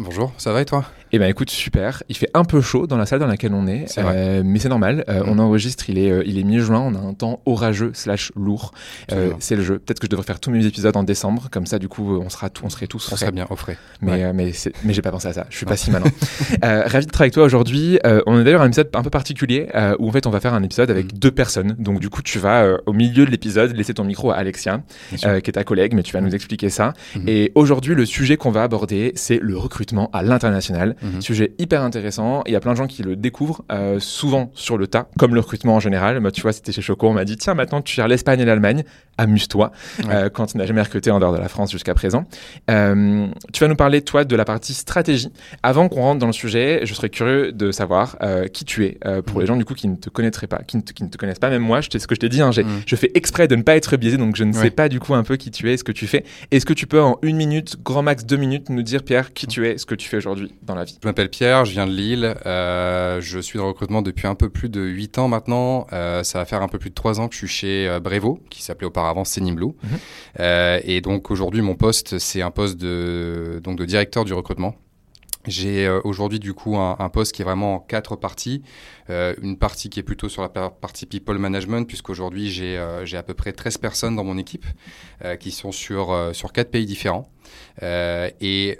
Bonjour, ça va et toi? Eh ben écoute, super. Il fait un peu chaud dans la salle dans laquelle on est, euh, mais c'est normal. Euh, mm. On enregistre, il est, euh, il est mi-juin, on a un temps orageux slash lourd. c'est le jeu. Peut-être que je devrais faire tous mes épisodes en décembre, comme ça du coup on sera on serait tous. On serait bien au frais. Mais mais mais j'ai pas pensé à ça. Je suis pas si malin. ravi de travailler avec toi aujourd'hui. on est d'ailleurs un épisode un peu particulier où en fait on va faire un épisode avec mm. deux personnes. Donc du coup tu vas au milieu de l'épisode laisser ton micro à Alexia, qui est ta collègue, mais tu vas nous expliquer ça. Mm. Et aujourd'hui le sujet qu'on va aborder c'est le recrutement à l'international. Mhm. Sujet hyper intéressant. Il y a plein de gens qui le découvrent euh, souvent sur le tas, comme le recrutement en général. Moi, tu vois, c'était chez Choco, on m'a dit tiens, maintenant tu gères l'Espagne et l'Allemagne, amuse-toi euh, quand tu n'as jamais recruté en dehors de la France jusqu'à présent. Euh, tu vas nous parler, toi, de la partie stratégie. Avant qu'on rentre dans le sujet, je serais curieux de savoir qui tu es pour mhm. les gens du coup qui ne te connaîtraient pas, qui ne te, qui ne te connaissent pas. Même moi, je ce que je t'ai dit, hein, mhm. je fais exprès de ne pas être biaisé, donc je ne sais pas du coup un peu qui tu es, ce que tu fais. Est-ce que tu peux en une minute, grand max deux minutes, nous dire Pierre qui tu es, ce que tu fais aujourd'hui dans la vie Je m'appelle Pierre, je viens de Lille. Euh, je suis dans le recrutement depuis un peu plus de 8 ans maintenant. Euh, ça va faire un peu plus de 3 ans que je suis chez euh, Brevo, qui s'appelait auparavant Senim Blue. Mhm. et donc aujourd'hui, mon poste, c'est un poste de, donc de directeur du recrutement. J'ai aujourd'hui du coup un, un, poste qui est vraiment en quatre parties. Euh, une partie qui est plutôt sur la partie people management, puisqu'aujourd'hui j'ai euh, à peu près 13 personnes dans mon équipe qui sont sur, sur quatre pays différents. et,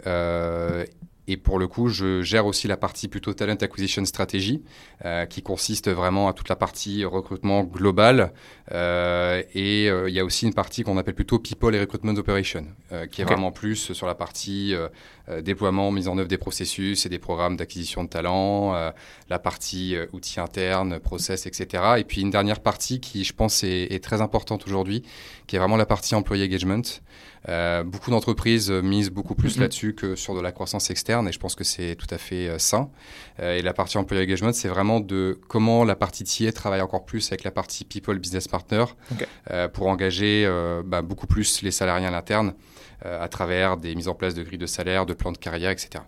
et pour le coup, je gère aussi la partie plutôt talent acquisition strategy, euh, qui consiste vraiment à toute la partie recrutement global. Euh, et euh, il y a aussi une partie qu'on appelle plutôt people et recruitment operation, qui est vraiment plus sur la partie déploiement, mise en œuvre des processus et des programmes d'acquisition de talents, la partie outils internes, process, etc. Et puis une dernière partie qui, je pense, est, est très importante aujourd'hui, qui est vraiment la partie employee engagement. Euh, beaucoup d'entreprises misent beaucoup plus mhm. là-dessus que sur de la croissance externe et je pense que c'est tout à fait euh, sain. Euh, et la partie employee engagement, c'est vraiment de comment la partie TIA travaille encore plus avec la partie people business partner pour engager bah, beaucoup plus les salariés à l'interne à travers des mises en place de grilles de salaire, de plans de carrière, etc.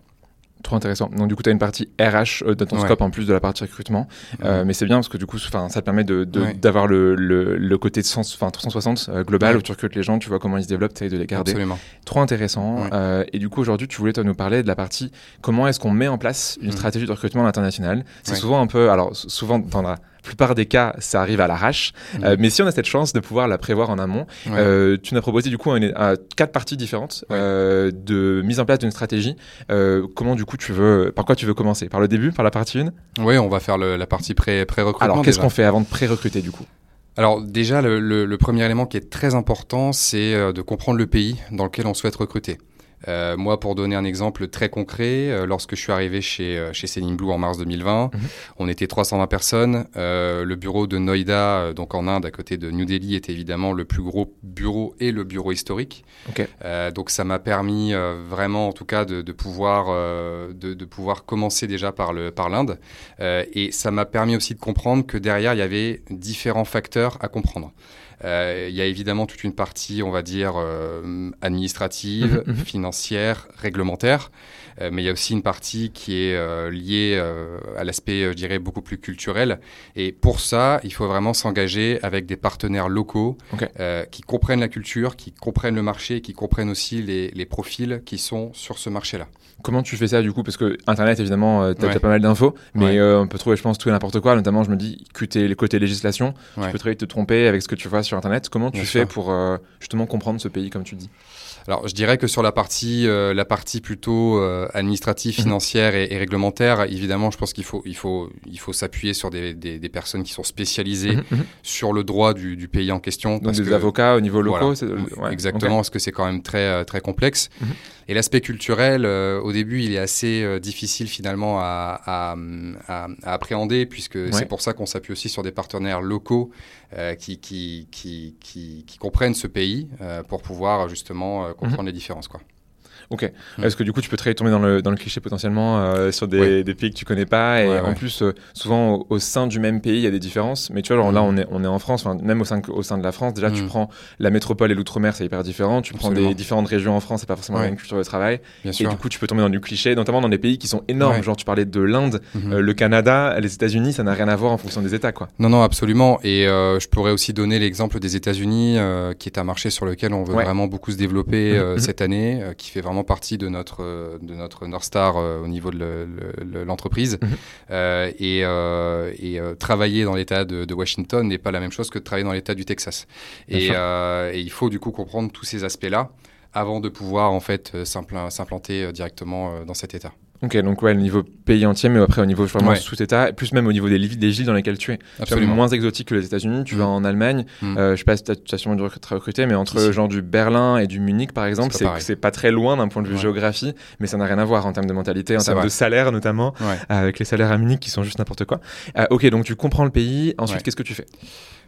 Trop intéressant. Donc du coup, tu as une partie RH euh, de ton scope en plus de la partie recrutement. Euh, mais c'est bien parce que du coup, ça te permet d'avoir de, le, le, côté de sens, 360 euh, global où tu recrutes les gens, tu vois comment ils se développent, tu de les garder. Absolument. Trop intéressant. et du coup, aujourd'hui, tu voulais nous parler de la partie comment est-ce qu'on met en place une mm. stratégie de recrutement international. C'est souvent un peu, alors souvent dans la plupart des cas, ça arrive à l'arrache. Mmh. Euh, mais si on a cette chance de pouvoir la prévoir en amont, euh, tu nous as proposé du coup quatre parties différentes euh, de mise en place d'une stratégie. comment du coup tu veux, par quoi tu veux commencer? Par le début, par la partie 1 Oui, on va faire la partie pré-recrutement. Alors qu'est-ce qu'on fait avant de pré-recruter du coup? Alors déjà, le, premier élément qui est très important, c'est de comprendre le pays dans lequel on souhaite recruter. Euh, moi, pour donner un exemple très concret, euh, lorsque je suis arrivé chez, euh, chez Blue en mars 2020, mhm. on était 320 personnes. Euh, le bureau de Noida, donc en Inde, à côté de New Delhi, était évidemment le plus gros bureau et le bureau historique. donc ça m'a permis vraiment, en tout cas, de, de pouvoir, de, de, pouvoir commencer déjà par l'Inde. Par et ça m'a permis aussi de comprendre que derrière, il y avait différents facteurs à comprendre. Euh, il y a évidemment toute une partie, on va dire, euh, administrative, mhm, mhm. financière, réglementaire. Euh, mais il y a aussi une partie qui est liée à l'aspect, je dirais, beaucoup plus culturel. Et pour ça, il faut vraiment s'engager avec des partenaires locaux qui comprennent la culture, qui comprennent le marché, qui comprennent aussi les, les profils qui sont sur ce marché-là. Comment tu fais ça du coup Parce que Internet, évidemment, euh, tu as, pas mal d'infos, mais on peut trouver, je pense, tout et n'importe quoi. Notamment, je me dis le côté législation, tu peux très vite te tromper avec ce que tu vois sur sur Internet. Comment tu fais pour justement comprendre ce pays, comme tu dis? Alors, je dirais que sur la partie, euh, la partie plutôt euh, administrative, mhm. financière et, réglementaire, évidemment, je pense qu'il faut, il faut, il faut s'appuyer sur des, des, des, personnes qui sont spécialisées mhm, mhm. sur le droit du, du, pays en question. Donc des avocats au niveau local. exactement, parce que c'est quand même très, euh, très complexe. Et l'aspect culturel, au début, il est assez difficile finalement à, à, à, à appréhender, puisque c'est pour ça qu'on s'appuie aussi sur des partenaires locaux qui, qui, qui, qui, qui comprennent ce pays pour pouvoir justement euh, comprendre mhm. les différences. Quoi. Ok. Mm. Est-ce que du coup, tu peux très tomber dans le, dans le cliché potentiellement euh, sur des, des, pays que tu connais pas Et en plus, euh, souvent au, sein du même pays, il y a des différences. Mais tu vois, genre, là, mm. on est, on est en France, même au sein, au sein de la France, déjà, tu mm. prends la métropole et l'outre-mer, c'est hyper différent. Tu prends des différentes régions en France, c'est pas forcément la même culture de travail. Bien et du coup, tu peux tomber dans du cliché, notamment dans des pays qui sont énormes. Genre, tu parlais de l'Inde, mm-hmm. le Canada, les États-Unis, ça n'a rien à voir en fonction des États, quoi. Non, non, absolument. Et je pourrais aussi donner l'exemple des États-Unis, qui est un marché sur lequel on veut vraiment beaucoup se développer mm-hmm. cette année, qui fait vraiment partie de notre euh, de notre North Star euh, au niveau de l'entreprise. Mhm. Euh, et, et travailler dans l'État de, Washington n'est pas la même chose que de travailler dans l'État du Texas. Et, et, il faut du coup comprendre tous ces aspects-là avant de pouvoir en fait s'implanter directement dans cet État. Ok, donc ouais, le niveau pays entier, mais après au niveau vraiment sous-État, et plus même au niveau des, des villes dans lesquelles tu es. Absolument. moins exotique que les États-Unis. Tu vas mm. en Allemagne, mm. euh, je sais pas si tu as, sûrement dû recruter, mais entre genre du Berlin et du Munich par exemple, c'est pas, très loin d'un point de vue géographie, mais ça n'a rien à voir en termes de mentalité, en termes de salaire notamment, avec les salaires à Munich qui sont juste n'importe quoi. Euh, ok, donc tu comprends le pays, ensuite qu'est-ce que tu fais?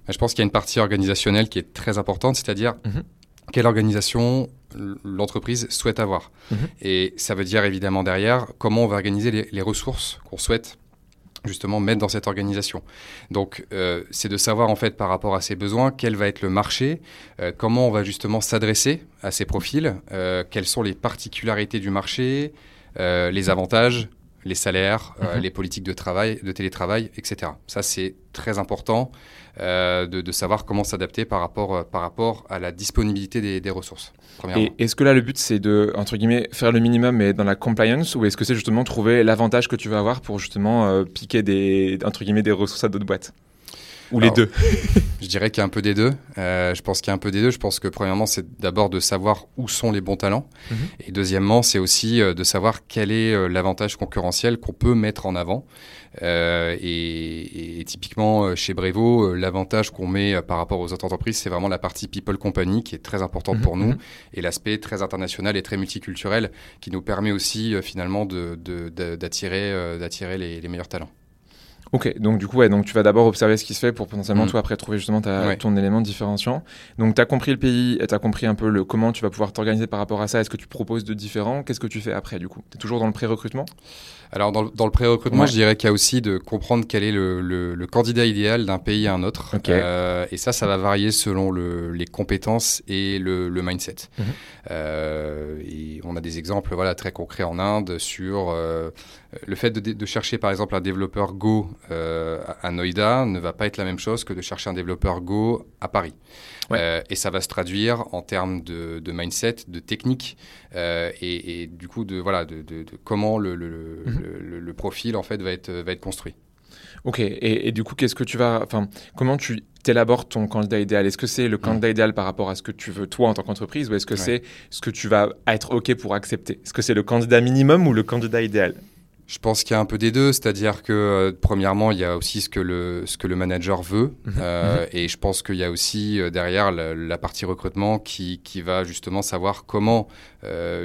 Bah, Je pense qu'il y a une partie organisationnelle qui est très importante, c'est-à-dire mhm. Quelle organisation l'entreprise souhaite avoir. Mhm. Et ça veut dire évidemment derrière comment on va organiser les, ressources qu'on souhaite justement mettre dans cette organisation. Donc euh, c'est de savoir en fait par rapport à ses besoins quel va être le marché, euh, comment on va justement s'adresser à ces profils, euh, quelles sont les particularités du marché, les avantages, les salaires, mhm. les politiques de travail, de télétravail, etc. Ça c'est très important de, de, savoir comment s'adapter par rapport, par rapport à la disponibilité des, des ressources. Et est-ce que là, le but, c'est de, entre guillemets, faire le minimum mais dans la compliance ou est-ce que c'est justement trouver l'avantage que tu vas avoir pour justement euh, piquer des, entre guillemets, des ressources à d'autres boîtes? Ou les deux Je dirais qu'il y a un peu des deux. Euh, je pense qu'il y a un peu des deux. Je pense que premièrement, c'est d'abord de savoir où sont les bons talents. Mhm. Et deuxièmement, c'est aussi euh, de savoir quel est l'avantage concurrentiel qu'on peut mettre en avant. Euh, et, et, typiquement, euh, chez Brevo, euh, l'avantage qu'on met par rapport aux autres entreprises, c'est vraiment la partie people company qui est très importante pour mhm, nous mhm. et l'aspect très international et très multiculturel qui nous permet aussi finalement d'attirer de, d'attirer les, les meilleurs talents. Ok, donc du coup, ouais, donc tu vas d'abord observer ce qui se fait pour potentiellement, mm. toi, après trouver justement ta, ton élément différenciant. Donc, tu as compris le pays tu as compris un peu le comment tu vas pouvoir t'organiser par rapport à ça. Est-ce que tu proposes de différents Qu'est-ce que tu fais après, du coup? Tu es toujours dans le pré-recrutement? Alors dans, dans le pré-recrutement, je dirais qu'il y a aussi de comprendre quel est le, le, le candidat idéal d'un pays à un autre. Euh, et ça, ça va varier selon le, les compétences et le, mindset. Mhm. euh, et on a des exemples voilà, très concrets en Inde sur euh, le fait de, de, chercher par exemple un développeur Go euh, à Noida ne va pas être la même chose que de chercher un développeur Go à Paris. Euh, et ça va se traduire en termes de, de mindset, de technique euh, et, et, du coup de, voilà, de, comment le, le, mhm. le, le, profil en fait va être, va être construit. Ok, et, et du coup, qu'est-ce que tu vas, enfin, comment tu élabores ton candidat idéal? Est-ce que c'est le candidat idéal par rapport à ce que tu veux toi en tant qu'entreprise, ou est-ce que c'est ce que tu vas être ok pour accepter? Est-ce que c'est le candidat minimum ou le candidat idéal? Je pense qu'il y a un peu des deux, c'est-à-dire que euh, premièrement, il y a aussi ce que le, ce que le manager veut, mhm. euh, mhm. et je pense qu'il y a aussi euh, derrière la, la, partie recrutement qui, qui va justement savoir comment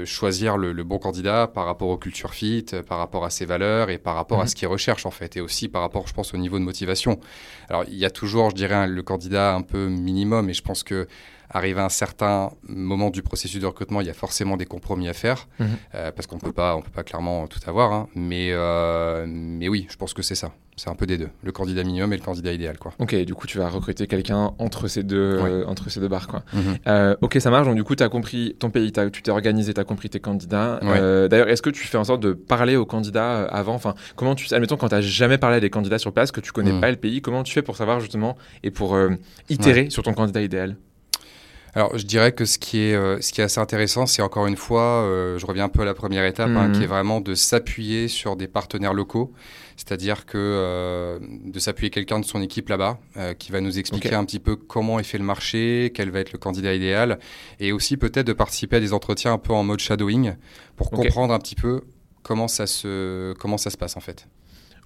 choisir le, le, bon candidat par rapport aux culture fit, par rapport à ses valeurs et par rapport à mhm. ce qu'il recherche en fait, et aussi par rapport, je pense, au niveau de motivation. Alors il y a toujours, je dirais, le candidat un peu minimum, et je pense que arrivé à un certain moment du processus de recrutement, il y a forcément des compromis à faire, mhm. euh, parce qu'on on peut pas clairement tout avoir. Hein. mais, euh, mais oui, je pense que c'est ça. C'est un peu des deux, le candidat minimum et le candidat idéal, quoi. Ok, du coup, tu vas recruter quelqu'un entre ces deux, euh, entre ces deux barres, quoi. Mhm. ok, ça marche. Donc, du coup, tu as compris ton pays, tu t'es organisé, tu as compris tes candidats. D'ailleurs, est-ce que tu fais en sorte de parler aux candidats avant? Enfin, comment tu, admettons, quand tu n'as jamais parlé à des candidats sur place, que tu connais mhm. pas le pays, comment tu fais pour savoir justement et pour itérer sur ton candidat idéal? Alors, je dirais que ce qui est, euh, ce qui est assez intéressant, c'est encore une fois, euh, je reviens un peu à la première étape, hein, qui Mhm. est vraiment de s'appuyer sur des partenaires locaux. C'est-à-dire que euh, de s'appuyer quelqu'un de son équipe là-bas, qui va nous expliquer un petit peu comment est fait le marché, quel va être le candidat idéal, et aussi peut-être de participer à des entretiens un peu en mode shadowing pour comprendre un petit peu comment ça se, comment ça se passe en fait.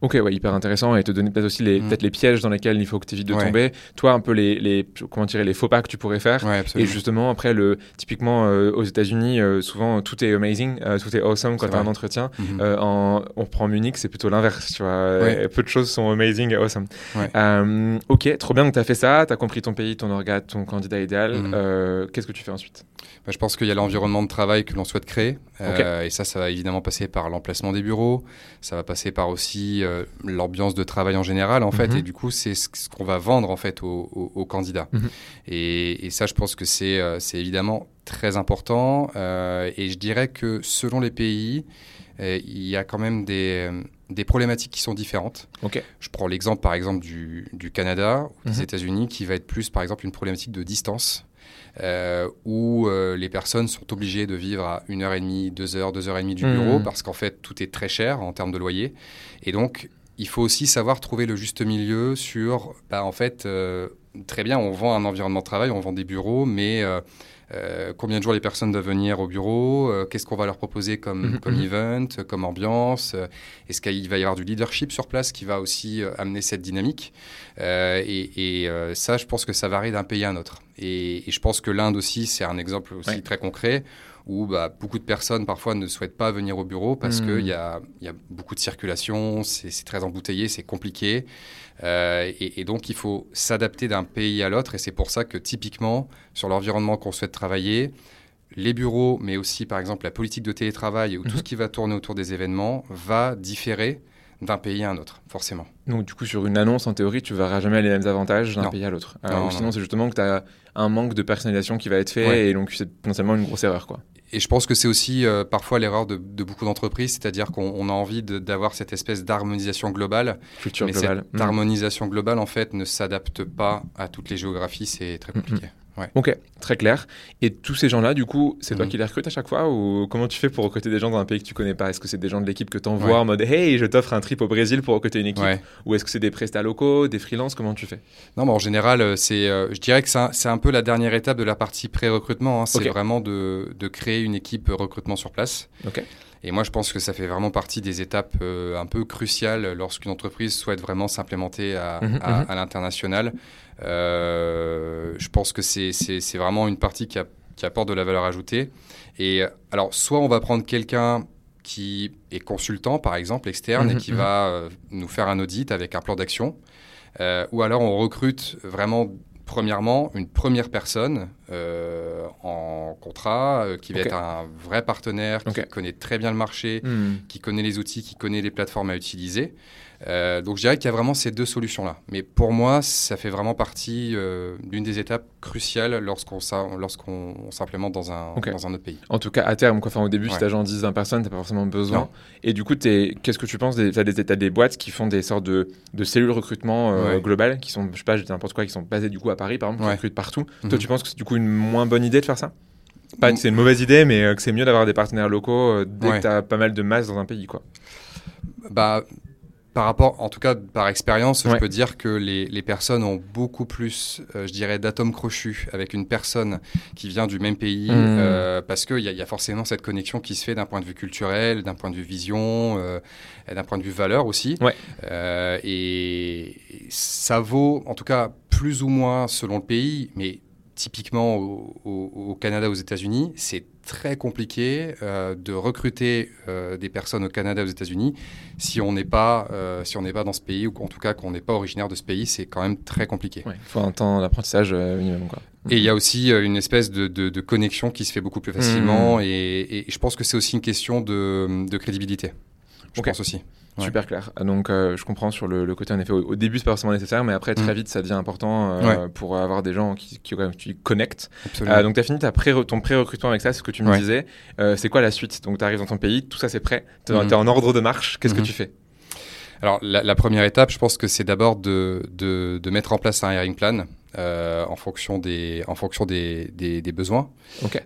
Ok, ouais, hyper intéressant et te donner peut-être aussi les, Mm. peut-être les pièges dans lesquels il faut que tu évites de Ouais. tomber. Toi, un peu les, les, comment dire, les faux pas que tu pourrais faire. Ouais, Et justement, après, le, typiquement euh, aux États-Unis, euh, souvent tout est amazing, euh, tout est awesome quand tu as un entretien. Mhm. Euh, en, on prend Munich, c'est plutôt l'inverse, tu vois. Peu de choses sont amazing et awesome. Ok, trop bien, donc tu as fait ça, tu as compris ton pays, ton organe, ton candidat idéal. Mhm. Euh, Qu'est-ce que tu fais ensuite? Je pense qu'il y a l'environnement de travail que l'on souhaite créer. Euh, et ça, ça va évidemment passer par l'emplacement des bureaux. Ça va passer par aussi euh, l'ambiance de travail en général, en fait. Mhm. Et du coup, c'est ce qu'on va vendre, en fait, aux, aux- aux candidats. Mhm. Et, et ça, je pense que c'est euh, évidemment très important. Et je dirais que selon les pays, il y a quand même des, des problématiques qui sont différentes. Je prends l'exemple, par exemple, du, du Canada ou des Mhm. États-Unis, qui va être plus, par exemple, une problématique de distance euh, où euh, les personnes sont obligées de vivre à une heure et demie, deux heures, deux heures et demie du Mhm. bureau parce qu'en fait tout est très cher en termes de loyer. Et donc il faut aussi savoir trouver le juste milieu sur, bah, en fait, euh, très bien, on vend un environnement de travail, on vend des bureaux, mais euh, euh, combien de jours les personnes doivent venir au bureau euh, Qu'est-ce qu'on va leur proposer comme, Mhm, comme mhm. event, comme ambiance euh, Est-ce qu'il va y avoir du leadership sur place qui va aussi euh, amener cette dynamique Euh, Et, et, euh, ça, je pense que ça varie d'un pays à un autre. Et, et je pense que l'Inde aussi, c'est un exemple aussi très concret où bah, beaucoup de personnes parfois ne souhaitent pas venir au bureau parce Mhm. qu'il y a, il y a beaucoup de circulation, c'est très embouteillé, c'est compliqué. Euh, et, et donc, il faut s'adapter d'un pays à l'autre. Et c'est pour ça que, typiquement, sur l'environnement qu'on souhaite travailler, les bureaux, mais aussi, par exemple, la politique de télétravail ou tout Mhm. ce qui va tourner autour des événements va différer d'un pays à un autre, forcément. Donc, du coup, sur une annonce, en théorie, tu verras jamais les mêmes avantages d'un pays à l'autre. Euh, sinon, non. c'est justement que tu as un manque de personnalisation qui va être fait Ouais. et donc c'est potentiellement une grosse erreur, quoi. Et je pense que c'est aussi euh, parfois l'erreur de, de beaucoup d'entreprises, c'est-à-dire qu'on on a envie d'avoir cette espèce d'harmonisation globale, Culture mais globale. cette Mm. harmonisation globale, en fait, ne s'adapte pas à toutes les géographies, c'est très compliqué. Ok, très clair. Et tous ces gens-là, du coup, c'est toi Mhm. qui les recrutes à chaque fois ou comment tu fais pour recruter des gens dans un pays que tu connais pas? Est-ce que c'est des gens de l'équipe que tu envoies Ouais. en mode Hey, je t'offre un trip au Brésil pour recruter une équipe? Ouais. Ou est-ce que c'est des prestats locaux, des freelances? Comment tu fais? Non, mais en général, euh, c'est, euh, je dirais que c'est un, peu la dernière étape de la partie pré-recrutement. hein. C'est vraiment de, de créer une équipe recrutement sur place. Ok. Et moi, je pense que ça fait vraiment partie des étapes euh, un peu cruciales lorsqu'une entreprise souhaite vraiment s'implémenter à, Mhm, à- mhm. à l'international. Euh, je pense que c'est, vraiment une partie qui, a- qui apporte de la valeur ajoutée. Et euh, alors, soit on va prendre quelqu'un qui est consultant, par exemple, externe, Mhm, et qui mhm. va euh, nous faire un audit avec un plan d'action. Ou alors on recrute vraiment, premièrement, une première personne euh, en contrat euh, qui va être un vrai partenaire, qui connaît très bien le marché, Hmm. qui connaît les outils, qui connaît les plateformes à utiliser. Euh, donc je dirais qu'il y a vraiment ces deux solutions-là. Mais pour moi, ça fait vraiment partie euh, d'une des étapes cruciales lorsqu'on lorsqu'on on s'implémente dans un, dans un autre pays. En tout cas, à terme, quoi. Enfin, au début, si t'as genre 10, 20 personnes, t'as pas forcément besoin. Non. Et du coup, qu'est-ce que tu penses t'as des, t'as des boîtes qui font des sortes de, de cellules recrutement euh, Ouais. globales, qui sont, je sais pas, n'importe quoi, qui sont basées du coup à Paris, par exemple, qui Ouais. recrutent partout. Mhm. Toi, tu penses que c'est du coup une moins bonne idée de faire ça? Pas Mm. que c'est une mauvaise idée, mais euh, que c'est mieux d'avoir des partenaires locaux dès que t'as pas mal de masse dans un pays, quoi. Bah, par rapport, en tout cas par expérience, Ouais. je peux dire que les, les personnes ont beaucoup plus, euh, je dirais, d'atomes crochus avec une personne qui vient du même pays, Mmh. euh, parce qu'il y, y a forcément cette connexion qui se fait d'un point de vue culturel, d'un point de vue vision, euh, d'un point de vue valeur aussi. Ouais. Euh, et ça vaut, en tout cas, plus ou moins selon le pays, mais typiquement au, au- au Canada, aux États-Unis, c'est très compliqué euh, de recruter euh, des personnes au Canada, aux États-Unis, si on n'est pas, euh, si on n'est pas dans ce pays ou en tout cas qu'on n'est pas originaire de ce pays, c'est quand même très compliqué. Ouais. Faut un temps d'apprentissage minimum, quoi. Et il y a aussi une espèce de, de- de connexion qui se fait beaucoup plus facilement, Mmh. et, et je pense que c'est aussi une question de, de crédibilité. Je pense aussi. Ouais. Super clair. Donc, euh, je comprends sur le, le côté, en effet, au, au début, c'est pas forcément nécessaire, mais après, très Mm. vite, ça devient important euh, pour avoir des gens qui, connectent. Euh, donc, tu as fini ta pré ton pré-recrutement avec ça, c'est ce que tu me Ouais. disais. Euh, c'est quoi la suite? Donc, tu arrives dans ton pays, tout ça, c'est prêt. Tu es, Mhm. en ordre de marche. Qu'est-ce que Mhm. tu fais? Alors, la, la première étape, je pense que c'est d'abord de, de, de mettre en place un hiring plan. en fonction des, en fonction des, des, des besoins.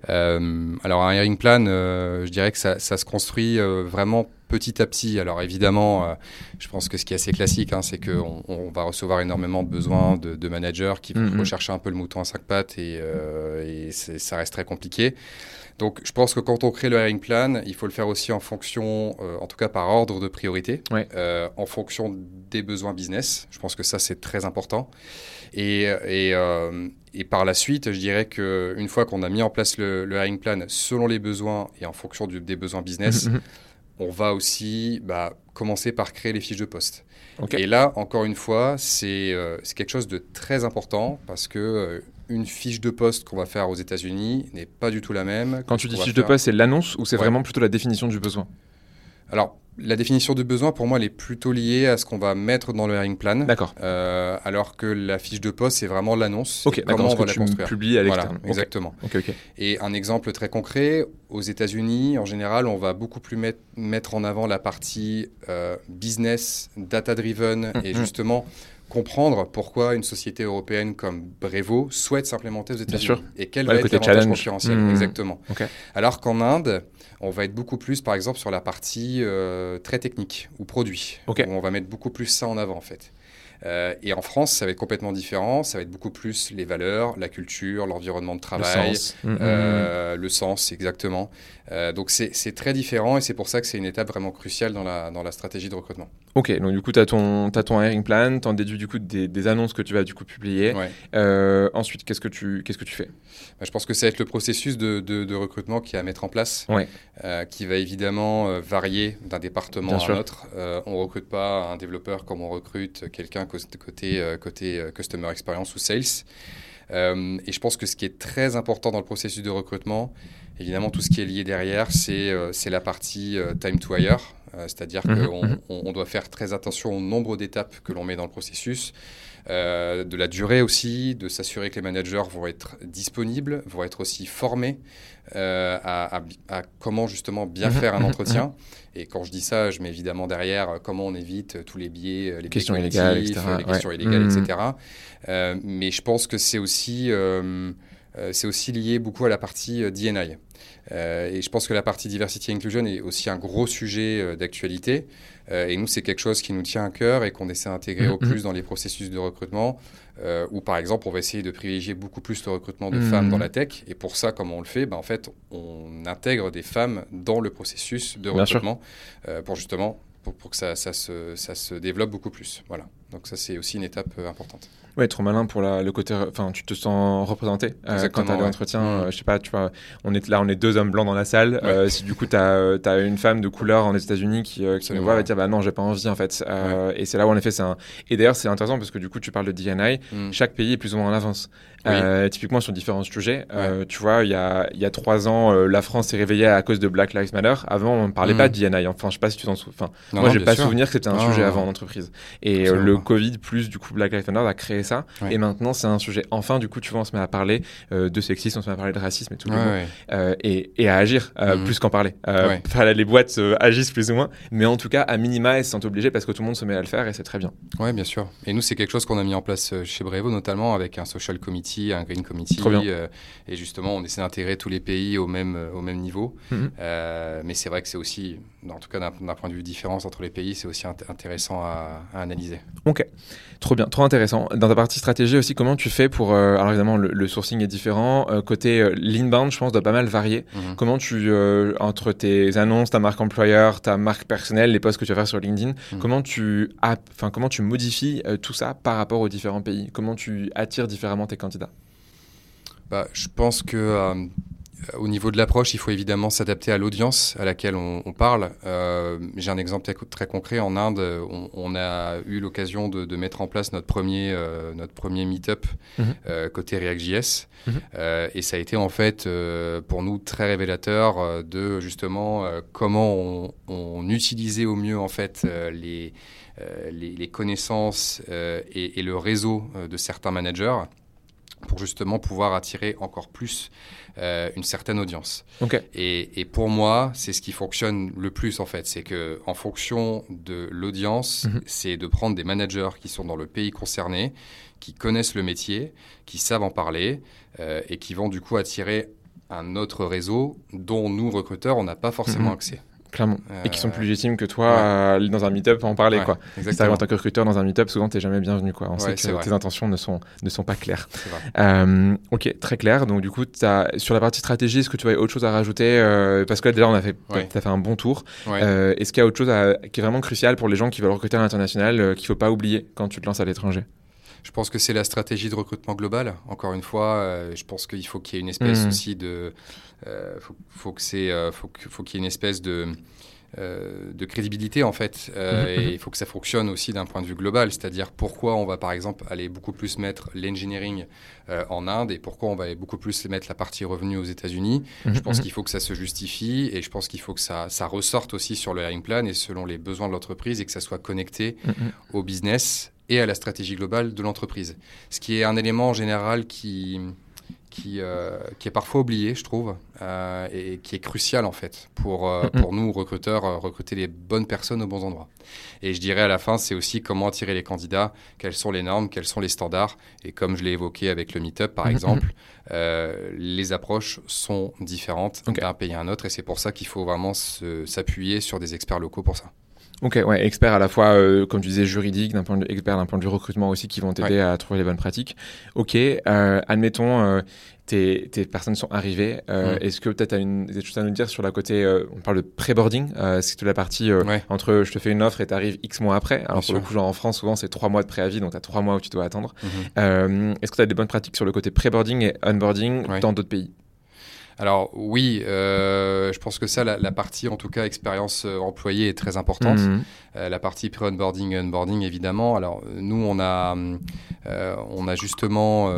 Alors un hiring plan, je dirais que ça, ça se construit vraiment petit à petit. Alors évidemment, euh, je pense que ce qui est assez classique, hein, c'est qu'on on va recevoir énormément de besoins de, managers qui vont mm-hmm. rechercher un peu le mouton à cinq pattes et, euh, et ça reste très compliqué. Donc je pense que quand on crée le hiring plan, il faut le faire aussi en fonction, euh, en tout cas par ordre de priorité, en fonction des besoins business. Je pense que ça c'est très important. Et, et, et, par la suite, je dirais qu'une fois qu'on a mis en place le, le, hiring plan selon les besoins et en fonction du, des besoins business, mm-hmm on va aussi bah, commencer par créer les fiches de poste. Et là, encore une fois, euh, c'est quelque chose de très important parce que euh, une fiche de poste qu'on va faire aux États-Unis n'est pas du tout la même. Quand tu dis fiche de poste, c'est l'annonce ou c'est vraiment plutôt la définition du besoin? Alors, la définition de besoin, pour moi, elle est plutôt liée à ce qu'on va mettre dans le hiring plan. D'accord. Euh, alors que la fiche de poste, c'est vraiment l'annonce. Ok, comment on va la construire. publie à l'externe. exactement. Ok, ok. Et un exemple très concret, aux États-Unis, en général, on va beaucoup plus mettre en avant la partie euh, business, data-driven, mm, et mm. justement comprendre pourquoi une société européenne comme Brevo souhaite s'implémenter aux États-Unis et quel va être l'avantage concurrentiel. Mm. Exactement. Alors qu'en Inde, on va être beaucoup plus, par exemple, sur la partie euh, très technique ou produit. on va mettre beaucoup plus ça en avant, en fait. Euh, et en France, ça va être complètement différent. Ça va être beaucoup plus les valeurs, la culture, l'environnement de travail, le sens, euh, le sens exactement. Euh, donc c'est très différent et c'est pour ça que c'est une étape vraiment cruciale dans la, dans la stratégie de recrutement. Ok, donc du coup, tu as ton, as ton hiring plan, tu en déduis du coup des, des, annonces que tu vas du coup publier. ensuite, qu'est-ce que tu, qu'est-ce que tu fais? Bah, Je pense que ça va être le processus de, de, recrutement qui est à mettre en place, qui va évidemment varier d'un département à un autre. on ne recrute pas un développeur comme on recrute quelqu'un côté, euh, côté euh, Customer Experience ou Sales. Euh, et je pense que ce qui est très important dans le processus de recrutement, évidemment, tout ce qui est lié derrière, c'est c'est la partie time to hire. C'est-à-dire mhm, qu'on mhm. on doit faire très attention au nombre d'étapes que l'on met dans le processus, de la durée aussi, de s'assurer que les managers vont être disponibles, vont être aussi formés à, à, comment justement bien faire un entretien. Et quand je dis ça, je mets évidemment derrière euh, comment on évite euh, tous les biais, euh, les questions illégales, etc. Les questions illégales, etc. mais je pense que c'est aussi, c'est aussi lié beaucoup à la partie DNI. et je pense que la partie diversity inclusion est aussi un gros sujet d'actualité. et nous, c'est quelque chose qui nous tient à cœur et qu'on essaie d'intégrer au mm-hmm. plus dans les processus de recrutement. Euh, où par exemple on va essayer de privilégier beaucoup plus le recrutement de femmes dans hmm. la tech. Et pour ça, comment on le fait? Ben, En fait, on intègre des femmes dans le processus de recrutement euh, pour justement pour, pour que ça, ça, se, ça, se, développe beaucoup plus. Voilà. Donc ça, c'est aussi une étape euh, importante. Ouais, trop malin pour la, le côté. Enfin, tu te sens représenté euh, quand tu as l'entretien. Mm. Euh, je sais pas, tu vois, on est là, on est deux hommes blancs dans la salle. Euh, si du coup, tu as, as, une femme de couleur en États-Unis qui, qui nous voit, va dire Bah non, j'ai pas envie en fait. Et c'est là où en effet, c'est un. Et d'ailleurs, c'est intéressant parce que du coup, tu parles de DNI. Mm. Chaque pays est plus ou moins en avance. typiquement sur différents sujets. tu vois, il y a, y a trois ans, la France s'est réveillée à cause de Black Lives Matter. Avant, on ne parlait mm. pas de DNI. Enfin, je sais pas si tu t'en souviens. Enfin, moi, j'ai pas souvenir que c'était un sujet avant en entreprise. Et le Covid plus du coup Black Lives Matter a créé ça. Et maintenant, c'est un sujet. Enfin, du coup, tu vois, on se met à parler euh, de sexisme, on se met à parler de racisme et tout. Euh, et, et, à agir euh, mhm. plus qu'en parler. les boîtes agissent plus ou moins, mais en tout cas, à minima, elles se sentent obligées parce que tout le monde se met à le faire et c'est très bien. Oui, bien sûr. Et nous, c'est quelque chose qu'on a mis en place chez Brevo, notamment avec un social committee, un green committee. et justement, on essaie d'intégrer tous les pays au même, au même niveau. Mhm. mais c'est vrai que c'est aussi, en tout cas d'un point de vue différence entre les pays, c'est aussi intéressant à, à analyser. Ok, trop bien, trop intéressant. Dans ta partie stratégie aussi, comment tu fais pour... Euh, alors évidemment, le, sourcing est différent. Euh, côté euh, l'inbound, je pense, doit pas mal varier. Mhm. Comment tu, entre tes annonces, ta marque employeur, ta marque personnelle, les posts que tu vas faire sur LinkedIn, mhm. comment, tu enfin, comment tu modifies tout ça par rapport aux différents pays? Comment tu attires différemment tes candidats? Bah, Je pense que euh, au niveau de l'approche, il faut évidemment s'adapter à l'audience à laquelle on, parle. Euh, j'ai un exemple très, concret. En Inde, on, a eu l'occasion de, mettre en place notre premier, euh, notre premier meet-up mhm. côté React.js. Mhm. et ça a été en fait pour nous très révélateur de justement comment on, utilisait au mieux en fait les, les, connaissances et, et, le réseau de certains managers pour justement pouvoir attirer encore plus euh, une certaine audience. Et pour moi, c'est ce qui fonctionne le plus en fait. C'est que en fonction de l'audience, Mhm. c'est de prendre des managers qui sont dans le pays concerné, qui connaissent le métier, qui savent en parler euh, et qui vont du coup attirer un autre réseau dont nous recruteurs on n'a pas forcément Mhm. accès. Clairement. Et qui sont Euh, plus légitimes que toi aller dans un meet-up à en parler. Ouais, quoi. Si en tant que recruteur dans un meet-up, souvent t'es jamais bienvenu. Quoi. On sait Ouais, que vrai. tes intentions ne sont, ne sont pas claires. Euh, ok, très clair. Donc du coup, t'as- sur la partie stratégie, est-ce que tu as autre chose à rajouter? Euh, Parce que là, déjà, on a fait, t'as fait un bon tour. Euh, est-ce qu'il y a autre chose à- qui est vraiment crucial pour les gens qui veulent recruter à l'international, euh, qu'il faut pas oublier quand tu te lances à l'étranger? Je pense que c'est la stratégie de recrutement globale. Encore une fois, euh, je pense qu'il faut qu'il y ait une espèce Mhm. aussi de, euh, faut, faut que c'est, euh, faut, y ait une espèce de euh, de crédibilité en fait Euh, Mhm, et il faut que ça fonctionne aussi d'un point de vue global c'est-à-dire pourquoi on va par exemple aller beaucoup plus mettre l'engineering euh, en Inde et pourquoi on va beaucoup plus mettre la partie revenu aux États-Unis je pense qu'il faut que ça se justifie et je pense qu'il faut que ça, ça ressorte aussi sur le hiring plan et selon les besoins de l'entreprise et que ça soit connecté au business et à la stratégie globale de l'entreprise. Ce qui est un élément en général qui, qui, euh, qui est parfois oublié, je trouve, euh, et qui est crucial en fait pour, euh, pour nous, recruteurs, recruter les bonnes personnes aux bons endroits. Et je dirais à la fin, c'est aussi comment attirer les candidats, quelles sont les normes, quels sont les standards. Et comme je l'ai évoqué avec le Meetup par exemple, les approches sont différentes d'un pays à un autre et c'est pour ça qu'il faut vraiment s'appuyer sur des experts locaux pour ça. Ok, ouais, experts à la fois, euh, comme tu disais, juridiques, d'un point de experts d'un point de vue recrutement aussi, qui vont t'aider à trouver les bonnes pratiques. Ok, euh, admettons, euh, tes, tes personnes sont arrivées. Mm. Est-ce que peut-être tu as une, des choses à nous dire sur la côté, on parle de pré-boarding, c'est toute la partie Ouais. entre je te fais une offre et tu arrives X mois après? Alors Bien pour sûr. le coup, genre en France, souvent c'est trois mois de préavis, donc tu as trois mois où tu dois attendre. Mhm. Euh, Est-ce que tu as des bonnes pratiques sur le côté pré-boarding et onboarding dans d'autres pays? Alors oui, euh, je pense que ça, la, la partie en tout cas expérience euh, employée est très importante. Mhm. Euh, la partie pré-onboarding et onboarding évidemment. Alors nous, on a, euh, on a justement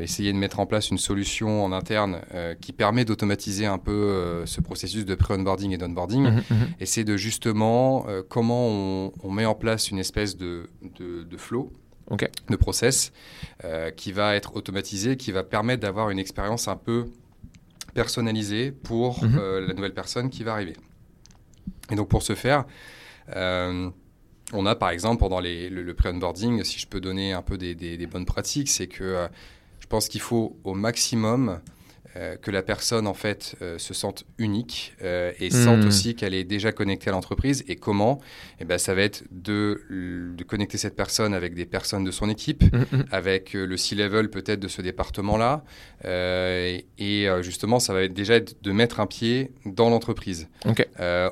essayé de mettre en place une solution en interne qui permet d'automatiser un peu ce processus de pré-onboarding et d'onboarding. Mhm, mhm. Et c'est de justement comment on, on met en place une espèce de, de, de flow, de process, euh, qui va être automatisé, qui va permettre d'avoir une expérience un peu personnalisée pour Mhm. euh, la nouvelle personne qui va arriver. Et donc pour ce faire, euh, on a par exemple pendant les- le, le pré-onboarding, si je peux donner un peu des, des- des bonnes pratiques, c'est que euh, je pense qu'il faut au maximum euh, que la personne en fait euh, se sente unique euh, et Hmm. sente aussi qu'elle est déjà connectée à l'entreprise. Et comment? Eh ben, ça va être de, de connecter cette personne avec des personnes de son équipe, Mhm, mhm. avec le C-level peut-être de ce département-là. Et et, justement, ça va être déjà être de mettre un pied dans l'entreprise.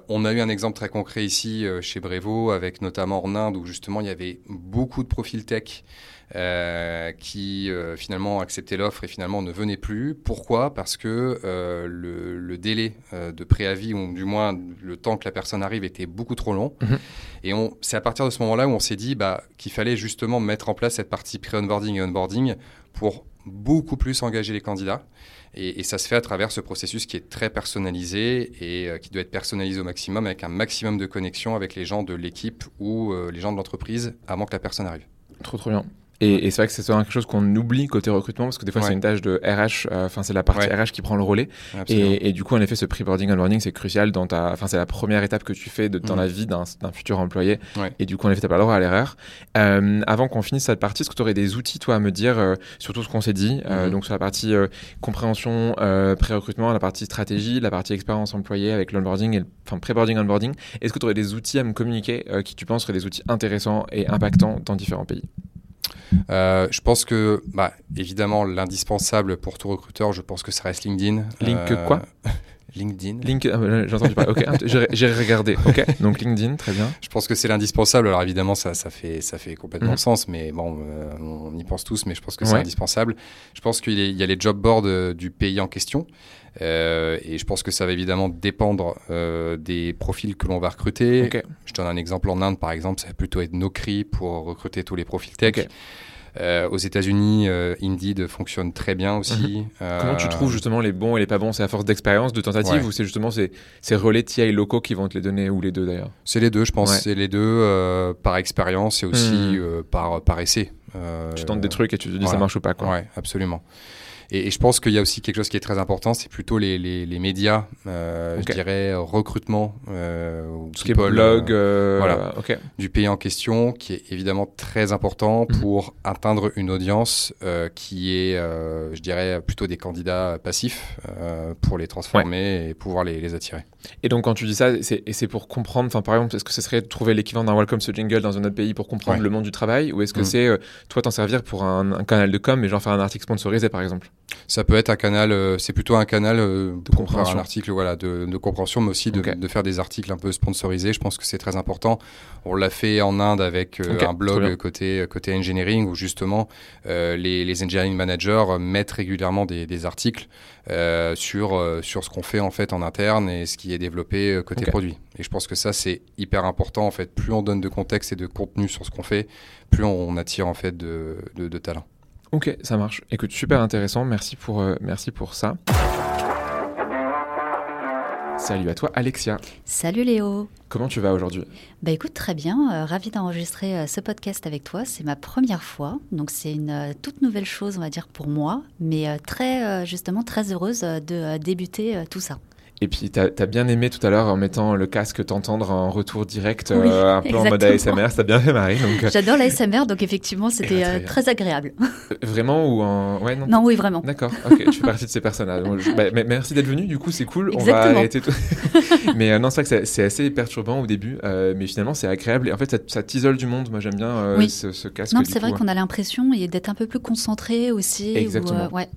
On a eu un exemple très concret ici chez Brevo, avec notamment en Inde, où justement il y avait beaucoup de profils tech qui euh, finalement acceptaient l'offre et finalement ne venaient plus. Pourquoi? Parce que euh, le, le délai euh, de préavis, ou du moins le temps que la personne arrive, était beaucoup trop long. Mhm. Et c'est à partir de ce moment-là où on s'est dit bah, qu'il fallait justement mettre en place cette partie pré-onboarding et onboarding pour beaucoup plus engager les candidats. Et, et ça se fait à travers ce processus qui est très personnalisé et euh, qui doit être personnalisé au maximum avec un maximum de connexion avec les gens de l'équipe ou euh, les gens de l'entreprise avant que la personne arrive. Trop trop bien. Et, et c'est vrai que c'est souvent quelque chose qu'on oublie côté recrutement parce que des fois Ouais. c'est une tâche de RH, euh, enfin c'est la partie Ouais. RH qui prend le relais. Et, et du coup en effet ce pre-boarding onboarding c'est crucial dans ta, enfin c'est la première étape que tu fais de, dans Mhm. la vie d'un futur employé. Ouais. Et du coup en effet t'as pas le droit à l'erreur. Euh, avant qu'on finisse cette partie, est-ce que tu aurais des outils toi à me dire euh, sur tout ce qu'on s'est dit, euh, Mhm. donc sur la partie compréhension, pré-recrutement, la partie stratégie, la partie expérience employée avec l'onboarding et enfin pre-boarding onboarding. Est-ce que tu aurais des outils à me communiquer qui tu penses seraient des outils intéressants et impactants dans différents pays? Euh, je pense que, bah, évidemment, l'indispensable pour tout recruteur, je pense que ça reste LinkedIn. Link quoi? LinkedIn. Link, ah, j'ai entendu parler. Ok, j'ai j'ai regardé. Ok, donc LinkedIn, très bien. Je pense que c'est l'indispensable. Alors évidemment, ça, ça, fait, ça fait complètement Mhm. sens, mais bon, euh, on y pense tous, mais je pense que c'est Ouais. indispensable. Je pense qu'il y a- les job boards euh, du pays en question, euh, et je pense que ça va évidemment dépendre euh, des profils que l'on va recruter. Ok. Je donne un exemple en Inde, par exemple, ça va plutôt être Nokri pour recruter tous les profils tech. Euh, aux États-Unis, Indeed fonctionne très bien aussi. Euh, Comment tu trouves justement les bons et les pas bons? C'est à force d'expérience, de tentative Ouais. ou c'est justement ces, ces relais TI locaux qui vont te les donner ou les deux d'ailleurs? C'est les deux, je pense. Ouais. C'est les deux par expérience et aussi par, par essai. tu tentes des trucs et tu te dis ça marche ou pas. Quoi. Ouais, absolument. Et, je pense qu'il y a aussi quelque chose qui est très important, c'est plutôt les, les, les médias, euh, je dirais recrutement, euh, ce qui est blog, euh, voilà, du pays en question, qui est évidemment très important mhm. pour atteindre une audience qui est, je dirais, plutôt des candidats passifs pour les transformer et pouvoir les, les, attirer. Et donc quand tu dis ça, c'est pour comprendre, enfin par exemple, est-ce que ce serait trouver l'équivalent d'un Welcome to Jingle dans un autre pays pour comprendre le monde du travail, ou est-ce que mhm. c'est toi t'en servir pour un, un, canal de com et genre faire un article sponsorisé par exemple? Ça peut être un canal, euh, c'est plutôt un canal euh, de compréhension. un article voilà, de, de, compréhension, mais aussi de, de, faire des articles un peu sponsorisés. Je pense que c'est très important. On l'a fait en Inde avec euh, un blog côté, côté engineering où justement les, les engineering managers mettent régulièrement des, des articles sur, sur ce qu'on fait en fait en interne et ce qui est développé côté produit. Et je pense que ça c'est hyper important en fait. Plus on donne de contexte et de contenu sur ce qu'on fait, plus on attire en fait de, de, de talent. Ok, ça marche. Écoute, super intéressant. Merci pour, euh, merci pour ça. Salut à toi, Alexia. Salut Léo. Comment tu vas aujourd'hui? Bah écoute, très bien. Euh, ravi d'enregistrer euh, ce podcast avec toi. C'est ma première fois, donc c'est une toute nouvelle chose, on va dire, pour moi, mais très, justement, très heureuse de débuter tout ça. Et puis, tu as, bien aimé tout à l'heure en mettant le casque t'entendre en retour direct, euh, un peu en mode ASMR. Ça bien fait marrer. Euh. J'adore l'ASMR, donc effectivement, c'était euh, très agréable. Vraiment ou en. Ouais, non, non oui, vraiment. D'accord, ok, je fais partie de ces personnes-là. Bah, merci d'être venu, du coup, c'est cool. On va arrêter tout. mais non, c'est vrai que c'est assez perturbant au début, mais finalement, c'est agréable. Et en fait, ça, ça t'isole du monde. Moi, j'aime bien ce, ce, casque. Non, c'est vrai qu'on a l'impression d'être un peu plus concentré aussi. Exactement. ouais.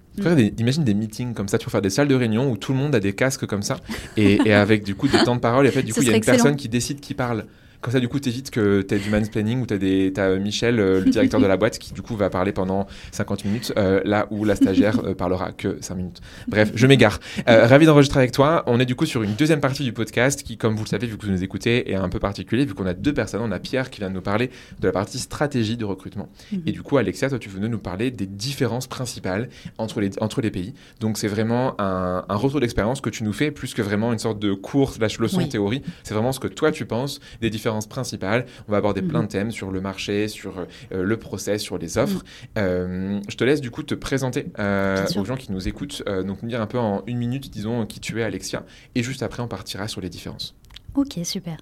imagine des meetings comme ça, tu vas faire des salles de réunion où tout le monde a des casques comme ça et, avec du coup des temps de parole. Et en fait, du coup, il y a une personne qui décide qui parle. Comme ça, du coup, t'évites que tu aies du mansplaining ou tu as, as, Michel, euh, le directeur de la boîte, qui du coup va parler pendant 50 minutes, euh, là où la stagiaire euh, parlera que 5 minutes. Bref, je m'égare. ravi d'enregistrer avec toi. On est du coup sur une deuxième partie du podcast qui, comme vous le savez, vu que vous nous écoutez, est un peu particulier, vu qu'on a deux personnes. On a Pierre qui vient de nous parler de la partie stratégie de recrutement. Mhm. Et du coup, Alexia, toi, tu venais nous parler des différences principales entre les, entre les pays. Donc, c'est vraiment un, un retour d'expérience que tu nous fais, plus que vraiment une sorte de cours slash leçon théorie. C'est vraiment ce que toi, tu penses des différences principales. On va aborder plein de mhm. thèmes sur le marché, sur euh, le process, sur les offres. Mhm. Euh, je te laisse du coup te présenter euh, aux gens qui nous écoutent, donc nous dire un peu en une minute, disons, qui tu es, Alexia, et juste après, on partira sur les différences. Ok, super.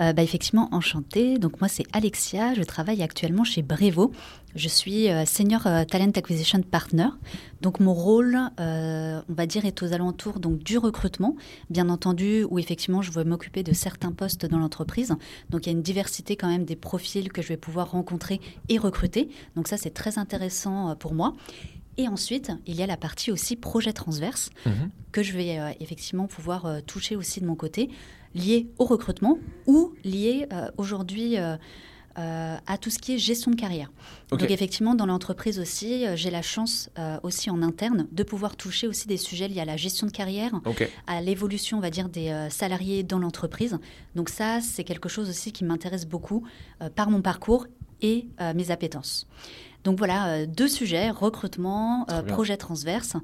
Euh, bah, effectivement, enchantée. Donc moi, c'est Alexia. Je travaille actuellement chez Brevo. Je suis euh, Senior euh, Talent Acquisition Partner. Donc mon rôle, on va dire, est aux alentours donc, du recrutement, bien entendu, où effectivement, je vais m'occuper de certains postes dans l'entreprise. Donc il y a une diversité quand même des profils que je vais pouvoir rencontrer et recruter. Donc ça, c'est très intéressant pour moi. Et ensuite, il y a la partie aussi projet transverse mhm. que je vais effectivement pouvoir toucher aussi de mon côté liées au recrutement ou liées euh, aujourd'hui euh, euh, à tout ce qui est gestion de carrière. Donc effectivement, dans l'entreprise aussi, j'ai la chance aussi en interne de pouvoir toucher aussi des sujets liés à la gestion de carrière, à l'évolution, on va dire, des salariés dans l'entreprise. Donc ça, c'est quelque chose aussi qui m'intéresse beaucoup par mon parcours et mes appétences. Donc voilà, deux sujets, recrutement, projet transverse.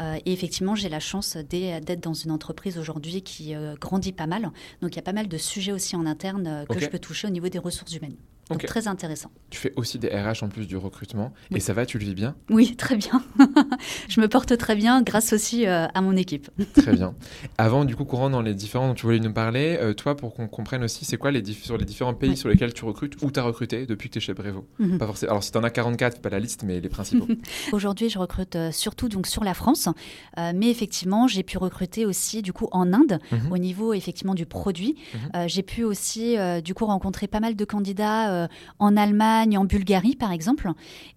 Euh, et effectivement, j'ai la chance d'être dans une entreprise aujourd'hui qui euh, grandit pas mal. Donc il y a pas mal de sujets aussi en interne euh, que je peux toucher au niveau des ressources humaines. Donc très intéressant. Tu fais aussi des RH en plus du recrutement. Et ça va, tu le vis bien? Oui, très bien. je me porte très bien grâce aussi à mon équipe. très bien. Avant, du coup, courant dans les différents dont tu voulais nous parler, toi, pour qu'on comprenne aussi, c'est quoi les sur les différents pays sur lesquels tu recrutes ou tu as recruté depuis que tu es chez Brevo mhm. pas forcément. Alors si tu en as 44, pas la liste, mais les principaux. Aujourd'hui, je recrute surtout donc, sur la France. Euh, mais effectivement, j'ai pu recruter aussi du coup en Inde mhm. au niveau effectivement du produit. Mhm. Euh, j'ai pu aussi euh, du coup rencontrer pas mal de candidats en Allemagne, en Bulgarie par exemple.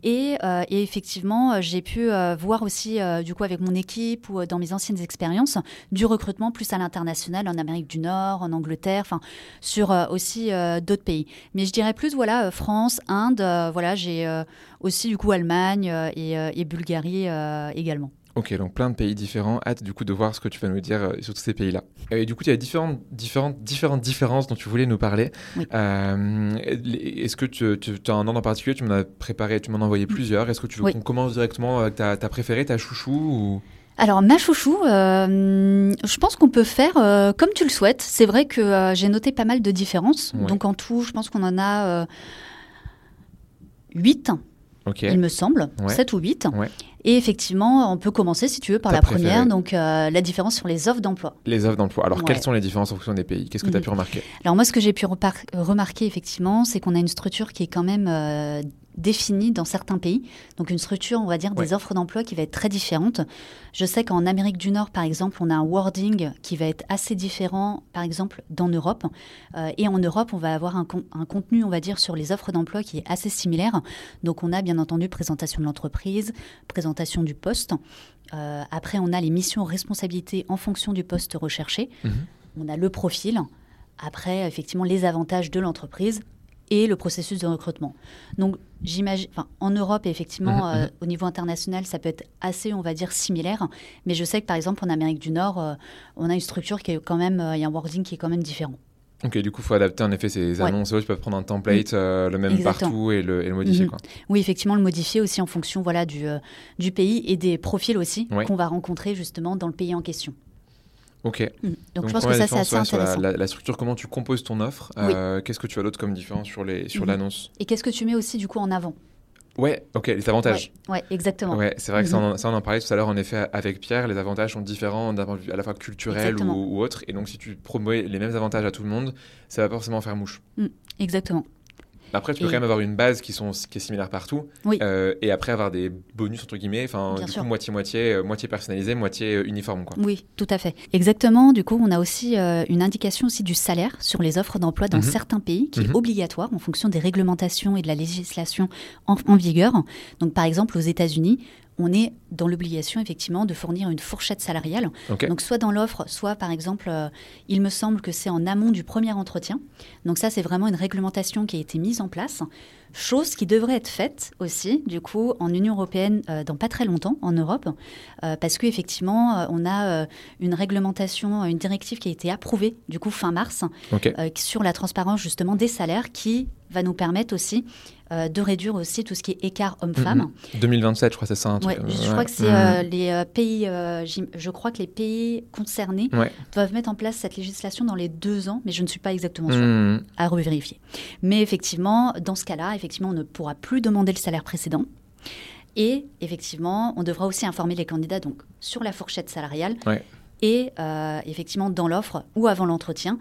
Et, et effectivement, j'ai pu voir aussi du coup avec mon équipe ou dans mes anciennes expériences du recrutement plus à l'international en Amérique du Nord, en Angleterre, enfin sur aussi d'autres pays. Mais je dirais plus voilà France, Inde, voilà j'ai aussi du coup Allemagne et Bulgarie également. Ok, donc plein de pays différents. Hâte du coup de voir ce que tu vas nous dire euh, sur tous ces pays-là. Et du coup, il y a différentes, différentes, différentes différences dont tu voulais nous parler. Euh, est-ce que tu, as un ordre en particulier? Tu m'en as préparé, tu m'en as envoyé plusieurs. Est-ce que tu veux qu'on commence directement avec ta, ta préférée, ta chouchou ou... Alors ma chouchou, euh, je pense qu'on peut faire comme tu le souhaites. C'est vrai que j'ai noté pas mal de différences. Donc en tout, je pense qu'on en a 8 il me semble, 7 ou 8. Et effectivement, on peut commencer, si tu veux, par la première, donc euh, la différence sur les offres d'emploi. Les offres d'emploi. Alors, quelles sont les différences en fonction des pays? Qu'est-ce que tu as mhm. pu remarquer? Alors, moi, ce que j'ai pu remarquer, effectivement, c'est qu'on a une structure qui est quand même euh, définie dans certains pays. Donc une structure, on va dire, des offres d'emploi qui va être très différente. Je sais qu'en Amérique du Nord, par exemple, on a un wording qui va être assez différent, par exemple, d'en Europe. Euh, et en Europe, on va avoir un, un, contenu, on va dire, sur les offres d'emploi qui est assez similaire. Donc on a bien entendu présentation de l'entreprise, présentation du poste. Euh, après, on a les missions responsabilités en fonction du poste recherché. Mhm. On a le profil. Après, effectivement, les avantages de l'entreprise, et le processus de recrutement. Donc, j'imagine, en Europe, effectivement, mhm, euh, mhm. au niveau international, ça peut être assez, on va dire, similaire. Mais je sais que, par exemple, en Amérique du Nord, euh, on a une structure qui est quand même, euh, il y a un wording qui est quand même différent. Ok, du coup, il faut adapter en effet ces annonces. Tu peux prendre un template, le même partout et le, modifier. Mhm. Quoi. Oui, effectivement, le modifier aussi en fonction voilà, du, du pays et des profils aussi qu'on va rencontrer justement dans le pays en question. Ok. Mm. Donc, je pense que ça, c'est assez intéressant. La, structure, comment tu composes ton offre? Euh, qu'est-ce que tu as d'autre comme différence sur l'annonce sur mm-hmm. Et qu'est-ce que tu mets aussi du coup en avant? Ouais, ok, les avantages. Ouais, exactement. Ouais, c'est vrai que mm-hmm. ça, on, en parlait tout à l'heure, en effet, avec Pierre, les avantages sont différents d'un point de vue à la fois culturel ou, autre. Et donc, si tu promets les mêmes avantages à tout le monde, ça va forcément faire mouche. Mm, exactement. Après, tu peux quand même avoir une base qui, sont, qui est similaire partout. Euh, et après, avoir des bonus, entre guillemets, enfin, du coup, moitié-moitié, euh, moitié personnalisé, moitié euh, uniforme. Quoi. Oui, tout à fait. Exactement. Du coup, on a aussi une indication aussi du salaire sur les offres d'emploi dans mhm. certains pays qui est mhm. obligatoire en fonction des réglementations et de la législation en, en vigueur. Donc, par exemple, aux États-Unis, on est dans l'obligation effectivement de fournir une fourchette salariale. Donc soit dans l'offre, soit par exemple, euh, il me semble que c'est en amont du premier entretien. Donc ça, c'est vraiment une réglementation qui a été mise en place. Chose qui devrait être faite aussi, du coup, en Union européenne euh, dans pas très longtemps, en Europe, euh, parce qu'effectivement, on a une réglementation, une directive qui a été approuvée, du coup, fin mars, sur la transparence justement des salaires qui va nous permettre aussi euh, de réduire aussi tout ce qui est écart homme-femme. 2027, mm-hmm. je crois, c'est ça. je crois que c'est euh, les euh, pays, je crois que les pays concernés doivent mettre en place cette législation dans les deux ans, mais je ne suis pas exactement sûre, mm-hmm. à revérifier. Mais effectivement, dans ce cas-là, effectivement, on ne pourra plus demander le salaire précédent. Et effectivement, on devra aussi informer les candidats donc sur la fourchette salariale et effectivement dans l'offre ou avant l'entretien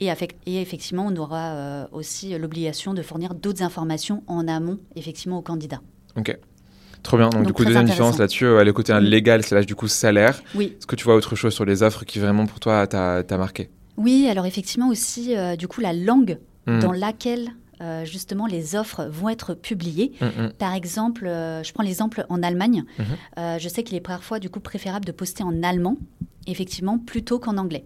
et, effectivement, on aura euh, aussi l'obligation de fournir d'autres informations en amont, effectivement, aux candidats. Ok. Trop bien. Donc, du coup, deuxième différence là-dessus, euh, le côté légal, c'est là du coup salaire. Oui. Est-ce que tu vois autre chose sur les offres qui vraiment pour toi t'a marqué? Oui, alors effectivement aussi, euh, du coup, la langue hmm. dans laquelle justement les offres vont être publiées. Hmm, hmm. Par exemple, je prends l'exemple en Allemagne. je sais qu'il est parfois du coup préférable de poster en allemand, effectivement, plutôt qu'en anglais.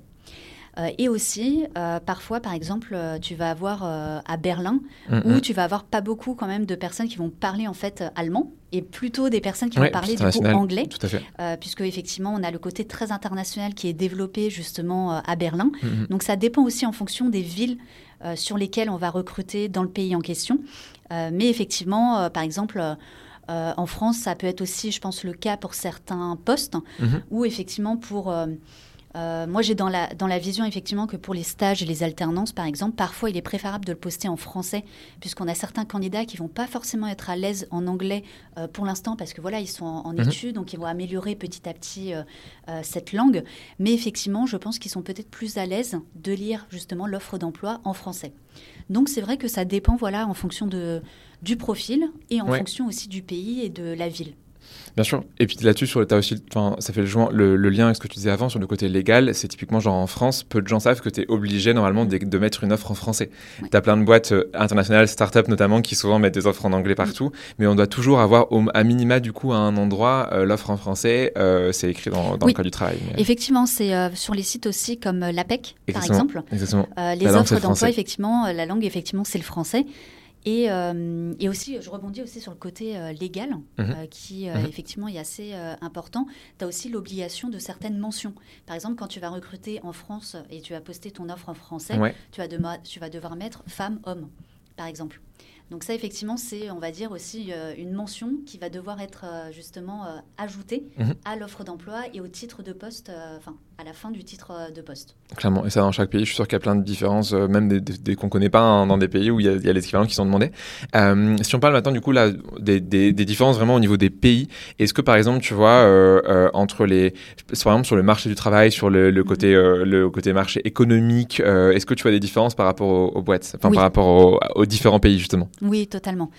Euh, et aussi, euh, parfois, par exemple, euh, tu vas avoir à Berlin, mm, où mm. tu vas avoir pas beaucoup quand même de personnes qui vont parler en fait allemand et plutôt des personnes qui vont parler du coup anglais, tout à fait. puisque effectivement on a le côté très international qui est développé justement à Berlin. Mm, Donc ça dépend aussi en fonction des villes sur lesquelles on va recruter dans le pays en question. mais effectivement, par exemple. en France, ça peut être aussi, je pense, le cas pour certains postes, mm-hmm. où effectivement pour euh, moi, j'ai dans la, dans la vision effectivement que pour les stages et les alternances, par exemple, parfois il est préférable de le poster en français, puisqu'on a certains candidats qui vont pas forcément être à l'aise en anglais euh, pour l'instant, parce que voilà, ils sont en, mhm. études, donc ils vont améliorer petit à petit euh, cette langue. Mais effectivement, je pense qu'ils sont peut-être plus à l'aise de lire justement l'offre d'emploi en français. Donc c'est vrai que ça dépend, voilà, en fonction de, du profil et en fonction aussi du pays et de la ville. Bien sûr. Et puis là-dessus, sur as aussi, ça fait le, le, lien avec ce que tu disais avant sur le côté légal. C'est typiquement genre en France, peu de gens savent que tu es obligé normalement de, mettre une offre en français. Tu as plein de boîtes euh, internationales, start-up notamment, qui souvent mettent des offres en anglais partout. Mais on doit toujours avoir au, à minima du coup à un endroit euh, l'offre en français. Euh, c'est écrit dans, dans le code du travail. Effectivement, c'est sur les sites aussi comme l'APEC par exemple. Exactement. les offres d'emploi, effectivement, la langue, effectivement, c'est le français. Et, euh, et, aussi, je rebondis aussi sur le côté euh, légal, mhm. euh, qui mhm. effectivement est assez important. Tu as aussi l'obligation de certaines mentions. Par exemple, quand tu vas recruter en France et tu vas poster ton offre en français, tu, vas tu vas devoir mettre femme, homme, par exemple. Donc ça, effectivement, c'est, on va dire, aussi une mention qui va devoir être justement ajoutée mhm. à l'offre d'emploi et au titre de poste, enfin, à la fin du titre euh, de poste. Clairement, et ça dans chaque pays, je suis sûr qu'il y a plein de différences, euh, même des, des, qu'on ne connaît pas hein, dans des pays où il y, a, a les équivalents qui sont demandés. Euh, si on parle maintenant du coup là, des, différences vraiment au niveau des pays, est-ce que par exemple tu vois euh, entre les, par exemple sur le marché du travail, sur le, le côté, le côté marché économique, est-ce que tu vois des différences par rapport aux, aux boîtes, enfin oui. par rapport aux, aux différents pays justement Oui, totalement.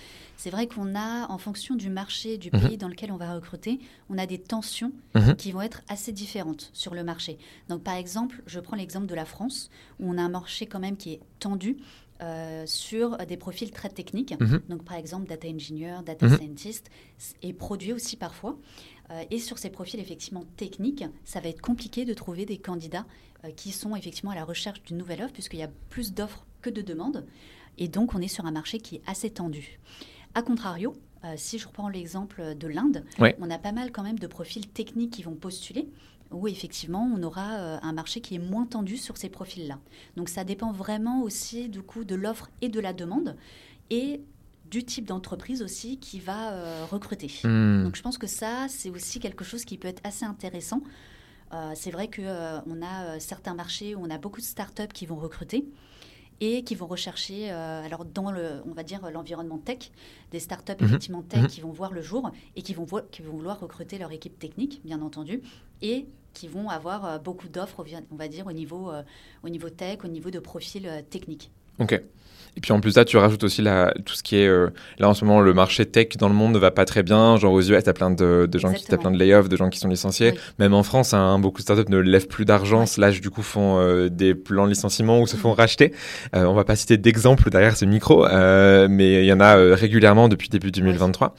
C'est vrai qu'on a, en fonction du marché, du pays mmh. dans lequel on va recruter, on a des tensions mmh. qui vont être assez différentes sur le marché. Donc, par exemple, je prends l'exemple de la France, où on a un marché quand même qui est tendu. Euh, sur des profils très techniques, mmh. donc par exemple data engineer, data scientist, et produit aussi parfois. Euh, et sur ces profils effectivement techniques, ça va être compliqué de trouver des candidats euh, qui sont effectivement à la recherche d'une nouvelle offre, puisqu'il y a plus d'offres que de demandes. Et donc, on est sur un marché qui est assez tendu. A contrario, euh, si je reprends l'exemple de l'Inde, ouais. on a pas mal quand même de profils techniques qui vont postuler, où effectivement on aura euh, un marché qui est moins tendu sur ces profils-là. Donc ça dépend vraiment aussi du coup de l'offre et de la demande, et du type d'entreprise aussi qui va euh, recruter. Mmh. Donc je pense que ça, c'est aussi quelque chose qui peut être assez intéressant. Euh, c'est vrai qu'on euh, a certains marchés où on a beaucoup de startups qui vont recruter et qui vont rechercher, euh, alors dans le, on va dire l'environnement tech, des startups Mhm. mmh. effectivement tech Mhm. qui vont voir le jour et qui vont, vo qui vont vouloir recruter leur équipe technique, bien entendu, et qui vont avoir euh, beaucoup d'offres, on va dire, au niveau, euh, au niveau tech, au niveau de profils euh, techniques. Ok. Et puis en plus là, tu rajoutes aussi la, tout ce qui est euh, là en ce moment le marché tech dans le monde ne va pas très bien. Genre aux US, t'as plein de, de gens qui t'as plein de layoffs, de gens qui sont licenciés. Oui. Même en France, hein, beaucoup de startups ne lèvent plus d'argent, slash du coup font euh, des plans de licenciement ou se font racheter. Euh, on va pas citer d'exemples derrière ce micro, euh, mais il y en a euh, régulièrement depuis début 2023.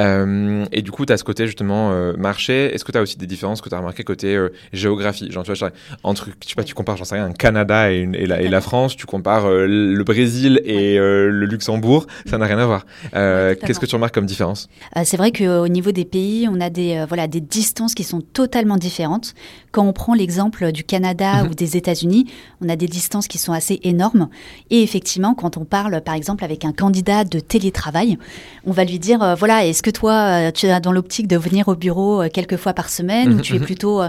Euh, et du coup, tu as ce côté justement euh, marché. Est-ce que tu as aussi des différences que tu as remarqué côté euh, géographie? Genre tu vois, entre je sais pas, tu compares, j'en sais rien, un Canada et, une- et, la, et la France, tu compares euh, le Brésil et euh, le Luxembourg, ça n'a rien à voir. Euh. Qu'est-ce que tu remarques comme différence? Euh, c'est vrai qu'au niveau des pays, on a des, voilà, des distances qui sont totalement différentes. Quand on prend l'exemple du Canada Mhm. ou des États-Unis, on a des distances qui sont assez énormes. Et effectivement, quand on parle, par exemple, avec un candidat de télétravail, on va lui dire, euh, voilà, est-ce que toi, euh, tu es dans l'optique de venir au bureau euh, quelques fois par semaine Mhm, ou tu es mhm. plutôt,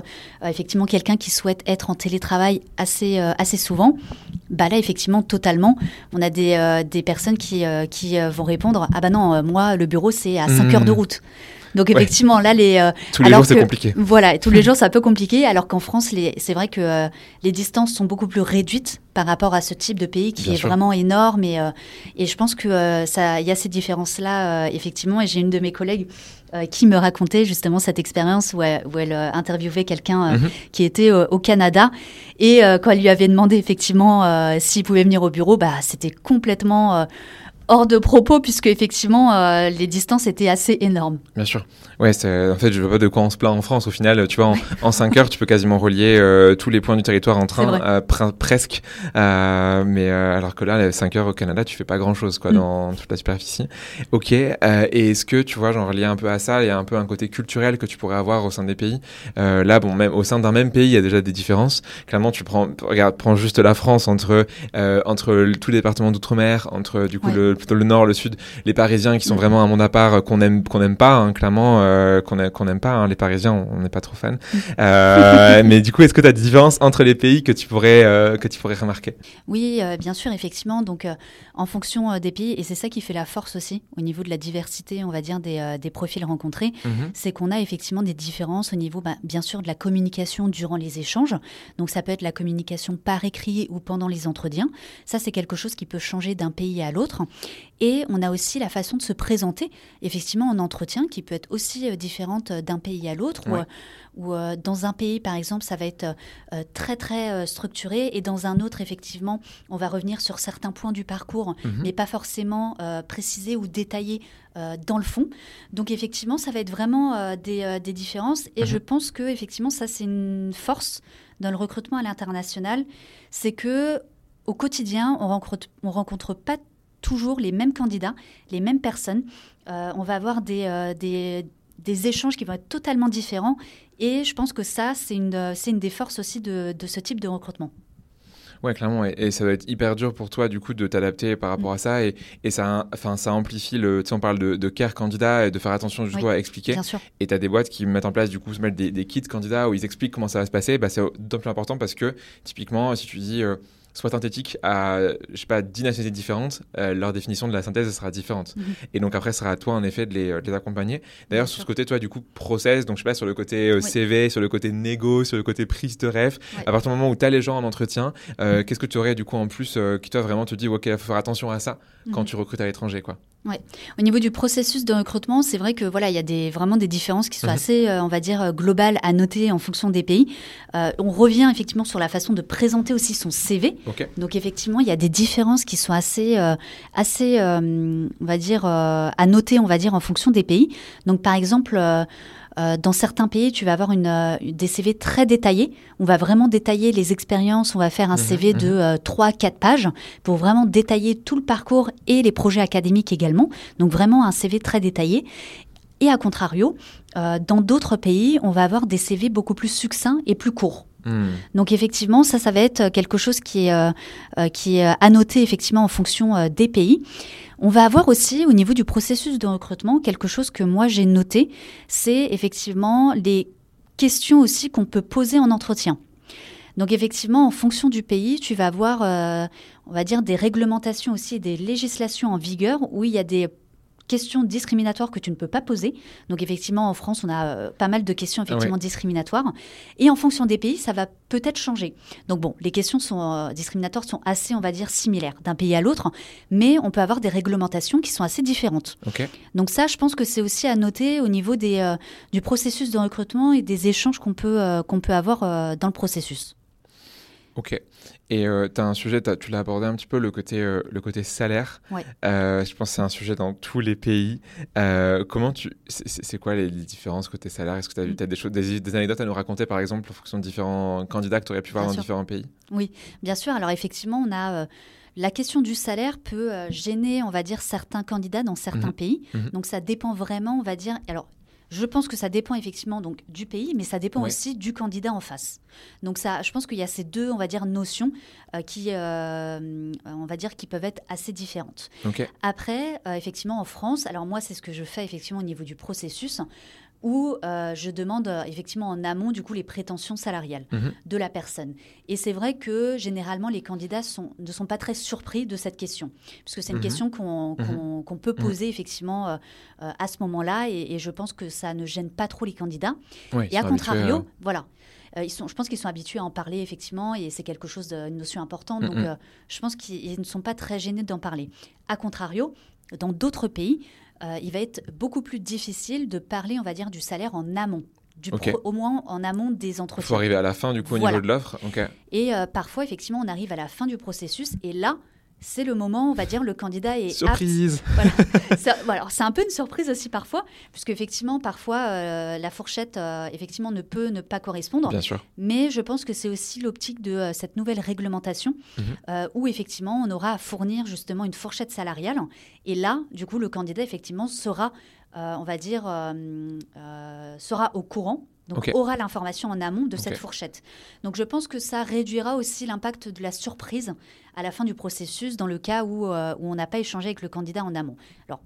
effectivement, quelqu'un qui souhaite être en télétravail assez, assez souvent? Bah là, effectivement, totalement. On a des, des personnes qui, qui vont répondre Ah bah non, moi, le bureau, c'est à 5 Mhm. heures de route. Donc, Ouais. effectivement, là, les. euh, Tous les alors jours, c'est compliqué. Voilà, tous les jours, c'est un peu compliqué, alors qu'en France, c'est vrai que euh, les distances sont beaucoup plus réduites par rapport à ce type de pays qui Bien est sûr. vraiment énorme. Et, euh, et je pense qu'il y a ces différences-là, effectivement. Et j'ai une de mes collègues qui me racontait justement cette expérience où elle, où elle, interviewait quelqu'un Mhm. qui était au Canada. Et quand elle lui avait demandé effectivement s'il pouvait venir au bureau, bah, c'était complètement hors de propos, puisque effectivement euh, les distances étaient assez énormes. Bien sûr. Ouais, c'est- en fait, je vois pas de quoi on se plaint en France. Au final, tu vois, en, en 5 heures, tu peux quasiment relier euh, tous les points du territoire en train, euh, presque. Euh, mais euh, alors que là, les 5 heures au Canada, tu fais pas grand chose, quoi, Mm. dans toute la superficie. Ok. euh, et est-ce que, tu vois, genre lié un peu à ça, il y a un peu un côté culturel que tu pourrais avoir au sein des pays? Euh, là, bon, même au sein d'un même pays, il y a déjà des différences. Clairement, tu prends, regarde, prends juste la France entre euh, entre le- tous les départements d'outre-mer, entre du coup Ouais. le plutôt le nord, le sud, les Parisiens qui sont Mm. vraiment un monde à part euh, qu'on aime qu'on aime pas, hein, clairement euh, qu'on a- qu'on aime pas. hein, les Parisiens, on n'est pas trop fans. Euh, mais du coup, est-ce que tu as des différences entre les pays que tu pourrais euh, que tu pourrais remarquer? Oui, bien sûr, effectivement. Donc, en fonction des pays, et c'est ça qui fait la force aussi au niveau de la diversité, on va dire, des, des profils rencontrés, c'est qu'on a effectivement des différences au niveau, bah, bien sûr, de la communication durant les échanges. Donc, ça peut être la communication par écrit ou pendant les entretiens. Ça, c'est quelque chose qui peut changer d'un pays à l'autre. Et on a aussi la façon de se présenter, effectivement, en entretien, qui peut être aussi euh, différente euh, d'un pays à l'autre. Ou, Ouais. euh, ou, dans un pays, par exemple, ça va être très, très structuré. Et dans un autre, effectivement, on va revenir sur certains points du parcours, Mhm. mais pas forcément euh, précisés ou détaillés euh, dans le fond. Donc, effectivement, ça va être vraiment euh, des, des différences. Et Mhm. je pense que, effectivement, ça, c'est une force dans le recrutement à l'international. C'est que au quotidien, on rencontre, on rencontre pas toujours les mêmes candidats, les mêmes personnes. Euh, on va avoir des, euh, des, des échanges qui vont être totalement différents. Et je pense que ça, c'est une, euh, c'est une des forces aussi de, de ce type de recrutement. Ouais, clairement. Et, ça doit être hyper dur pour toi, du coup, de t'adapter par rapport mm. à ça. Et, et ça, enfin, ça amplifie le. Tu sais, on parle de, de care candidat et de faire attention du à expliquer. Bien sûr. Et tu as des boîtes qui mettent en place, du coup, des, des kits candidats où ils expliquent comment ça va se passer. Bah, c'est d'autant plus important parce que, typiquement, si tu dis. Euh, soit synthétique à, je sais pas, 10 nationalités différentes, euh, leur définition de la synthèse sera différente. Mhm. Et donc après, ce sera à toi, en effet, de les, les accompagner. D'ailleurs, sur ce côté, toi, du coup, process, donc je sais pas, sur le côté euh, CV, sur le côté négo, sur le côté prise de rêve, à partir du moment où tu as les gens en entretien, euh, mhm. qu'est-ce que tu aurais, du coup, en plus, qui toi, vraiment te dit, OK, il faut faire attention à ça quand mhm. tu recrutes à l'étranger, quoi? Ouais. Au niveau du processus de recrutement, c'est vrai que voilà, il y a des, vraiment des différences qui sont assez, on va dire, globales à noter en fonction des pays. on revient effectivement sur la façon de présenter aussi son CV. Donc effectivement, il y a des différences qui sont assez, euh, assez euh, on va dire, euh, à noter, on va dire, en fonction des pays. Donc, par exemple, dans certains pays, tu vas avoir une, des CV très détaillés. On va vraiment détailler les expériences. On va faire un mhm, CV de 3-4 mhm. pages pour vraiment détailler tout le parcours et les projets académiques également. Donc, vraiment un CV très détaillé. Et à contrario, dans d'autres pays, on va avoir des CV beaucoup plus succincts et plus courts. Hmm. Donc effectivement, ça, ça va être quelque chose qui est, euh, euh, noter effectivement en fonction euh, des pays. On va avoir aussi au niveau du processus de recrutement quelque chose que moi j'ai noté, c'est effectivement les questions aussi qu'on peut poser en entretien. Donc effectivement, en fonction du pays, tu vas avoir, on va dire, des réglementations aussi des législations en vigueur où il y a des questions discriminatoires que tu ne peux pas poser. Donc effectivement, en France, on a euh, pas mal de questions effectivement discriminatoires. Et en fonction des pays, ça va peut-être changer. Donc bon, les questions sont, euh, discriminatoires sont assez, on va dire, similaires d'un pays à l'autre, mais on peut avoir des réglementations qui sont assez différentes. Donc ça, je pense que c'est aussi à noter au niveau des, euh, du processus de recrutement et des échanges qu'on peut, qu'on peut avoir dans le processus. Ok. Et euh, tu as un sujet, tu l'as abordé un petit peu, le côté, euh, le côté salaire. Euh, je pense que c'est un sujet dans tous les pays. comment tu. C'est quoi les, différences côté salaire? Est-ce que tu as, mm. des, choses, des, anecdotes à nous raconter, par exemple, en fonction de différents candidats que tu aurais pu voir dans différents pays? Oui, bien sûr. Alors, effectivement, on a. La question du salaire peut gêner, on va dire, certains candidats dans certains mhm. pays. Mhm. Donc ça dépend vraiment, on va dire. Alors je pense que ça dépend effectivement donc du pays, mais ça dépend aussi du candidat en face. Donc ça, je pense qu'il y a ces deux, on va dire, notions euh, qui, euh, on va dire, qui peuvent être assez différentes. Après, euh, effectivement, en France, alors moi, c'est ce que je fais effectivement au niveau du processus où euh, je demande euh, effectivement en amont du coup les prétentions salariales mhm. de la personne. Et c'est vrai que généralement les candidats sont, ne sont pas très surpris de cette question, puisque c'est une mhm. question qu'on mhm. peut poser effectivement euh, à ce moment-là, et, je pense que ça ne gêne pas trop les candidats. et à contrario, voilà. ils sont, je pense qu'ils sont habitués à en parler effectivement et c'est quelque chose d'une notion importante. Donc, je pense qu'ils ne sont pas très gênés d'en parler. A contrario, dans d'autres pays, euh, il va être beaucoup plus difficile de parler, on va dire, du salaire en amont. Du au moins en amont des entretiens. Il faut arriver à la fin, du coup, au niveau de l'offre. Et euh, parfois, effectivement, on arrive à la fin du processus et là, c'est le moment, on va dire, le candidat est surprise. Voilà. c'est un peu une surprise aussi parfois, puisque effectivement, parfois, euh, la fourchette, euh, effectivement, ne peut ne pas correspondre. Bien sûr. Mais je pense que c'est aussi l'optique de euh, cette nouvelle réglementation, mhm. où effectivement, on aura à fournir justement une fourchette salariale. Et là, du coup, le candidat, effectivement, sera, on va dire, sera au courant donc aura l'information en amont de cette fourchette. Donc je pense que ça réduira aussi l'impact de la surprise à la fin du processus dans le cas où, euh, où on n'a pas échangé avec le candidat en amont. Alors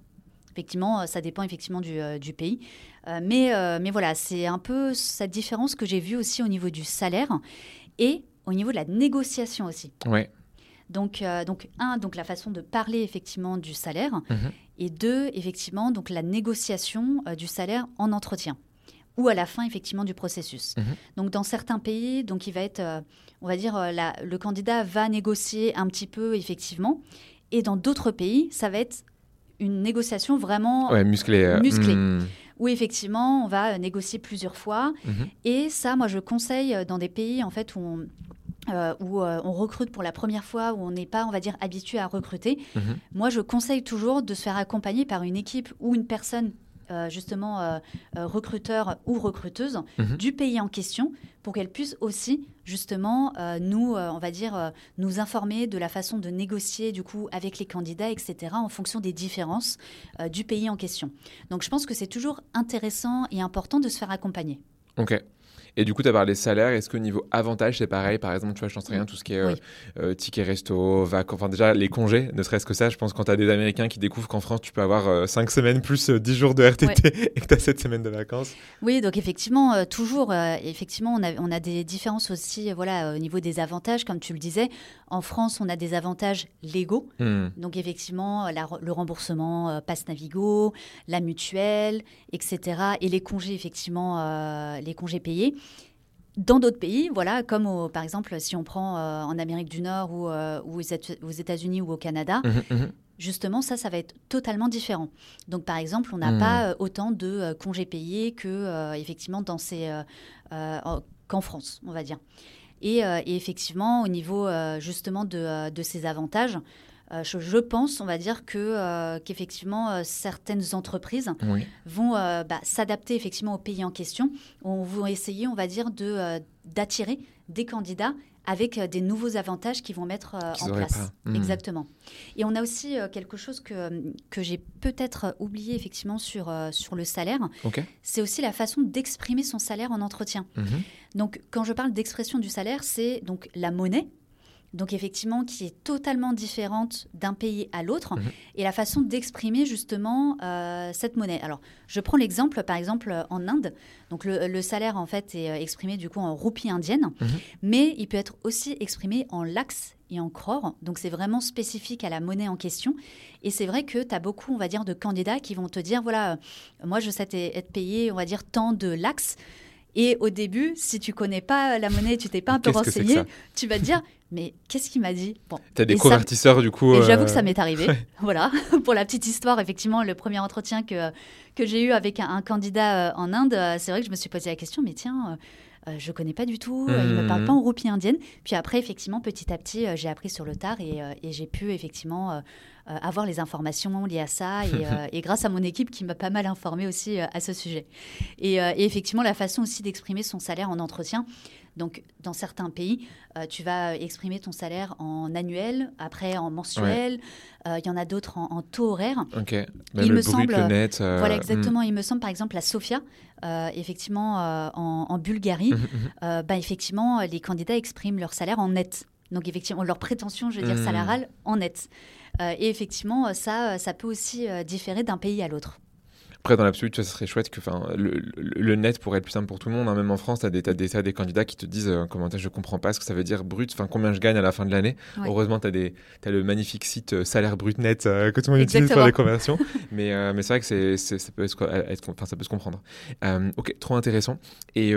effectivement, euh, ça dépend effectivement du, euh, du pays. mais, mais voilà, c'est un peu cette différence que j'ai vue aussi au niveau du salaire et au niveau de la négociation aussi. Ouais. Donc, donc, un, donc la façon de parler effectivement du salaire, mhm. et deux, effectivement, donc la négociation du salaire en entretien ou à la fin effectivement du processus. Mhm. Donc dans certains pays, donc il va être, euh, on va dire, euh, le candidat va négocier un petit peu effectivement, et dans d'autres pays, ça va être une négociation vraiment musclée, euh, musclée. Hmm. Où effectivement, on va négocier plusieurs fois. Mhm. Et ça, moi, je conseille dans des pays en fait où on, où on recrute pour la première fois, où on n'est pas, on va dire, habitué à recruter, mhm. moi je conseille toujours de se faire accompagner par une équipe ou une personne euh, justement euh, euh, recruteur ou recruteuse mhm. du pays en question pour qu'elle puisse aussi justement nous, on va dire, nous informer de la façon de négocier du coup avec les candidats, etc. en fonction des différences du pays en question. Donc je pense que c'est toujours intéressant et important de se faire accompagner. Ok. Et du coup, tu as parlé salaire. Est-ce qu'au niveau avantage, c'est pareil? Par exemple, tu vois, je n'en sais rien, tout ce qui est euh, euh, ticket resto, vacances, enfin déjà les congés, ne serait-ce que ça. Je pense quand tu as des Américains qui découvrent qu'en France, tu peux avoir 5 semaines plus 10 jours de RTT et que tu as 7 semaines de vacances. Oui, donc effectivement, toujours, effectivement, on a, on a des différences aussi voilà, au niveau des avantages, comme tu le disais. En France, on a des avantages légaux. Hmm. Donc effectivement, le remboursement passe Navigo, la mutuelle, etc. Et les congés, effectivement, euh, les congés payés. Dans d'autres pays, voilà, comme par exemple si on prend euh, en Amérique du Nord ou, euh, ou aux États-Unis ou au Canada, mmh, mmh. justement, ça, ça va être totalement différent. Donc, par exemple, on n'a mmh. pas autant de congés payés que, effectivement, dans ces, qu'en France, on va dire. Et, et, effectivement, au niveau justement de, de ces avantages, euh, je, pense, on va dire que euh, qu'effectivement euh, certaines entreprises vont bah, s'adapter effectivement au pays en question. On va essayer, on va dire, de d'attirer des candidats avec des nouveaux avantages qu'ils vont mettre en place. Hmm. Exactement. Et on a aussi quelque chose que, que j'ai peut-être oublié effectivement sur, sur le salaire. C'est aussi la façon d'exprimer son salaire en entretien. Mhm. Donc quand je parle d'expression du salaire, c'est donc la monnaie donc effectivement qui est totalement différente d'un pays à l'autre, mhm. et la façon d'exprimer justement euh, cette monnaie. Alors, je prends l'exemple, par exemple, en Inde, donc le, salaire en fait est euh, exprimé du coup en roupies indienne, mhm. mais il peut être aussi exprimé en lax et en crore, donc c'est vraiment spécifique à la monnaie en question. Et c'est vrai que tu as beaucoup, on va dire, de candidats qui vont te dire, voilà, euh, moi je sais être payé, on va dire, tant de lax. Et au début, si tu connais pas la monnaie, tu t'es pas un peu renseigné, tu vas te dire mais qu'est-ce qu'il m'a dit? Bon. Tu as des convertisseurs du coup. J'avoue que ça euh, m'est arrivé. Voilà, pour la petite histoire, effectivement, le premier entretien que, que j'ai eu avec un, candidat euh, en Inde, euh, c'est vrai que je me suis posé la question, mais tiens, je connais pas du tout, il ne me parle hmm. pas en roupie indienne. Puis après, effectivement, petit à petit, j'ai appris sur le tard et, et j'ai pu effectivement avoir les informations liées à ça et, et, grâce à mon équipe qui m'a pas mal informé aussi à ce sujet. Et, et effectivement, la façon aussi d'exprimer son salaire en entretien, donc, dans certains pays, euh, tu vas exprimer ton salaire en annuel, après en mensuel. Euh, il y en a d'autres en, taux horaire. Ok. Même il le me semble. net, euh, voilà, exactement. Hmm. Il me semble, par exemple, la Sofia, effectivement, en, Bulgarie, bah, effectivement, les candidats expriment leur salaire en net. Donc, effectivement, leur prétention, je veux dire, hmm. salariale en net. et effectivement, ça, ça peut aussi différer d'un pays à l'autre. Après, dans l'absolu, ça serait chouette que le, le, net pourrait être plus simple pour tout le monde. Hein. Même en France, tu as, des, des candidats qui te disent euh, comment je comprends pas ce que ça veut dire brut, enfin combien je gagne à la fin de l'année. Heureusement, tu as, as, le magnifique site euh, salaire brut net euh, que tout le monde utilise pour les conversions. mais mais c'est vrai que c'est, ça, peut être, ça peut se comprendre. ok, trop intéressant. Et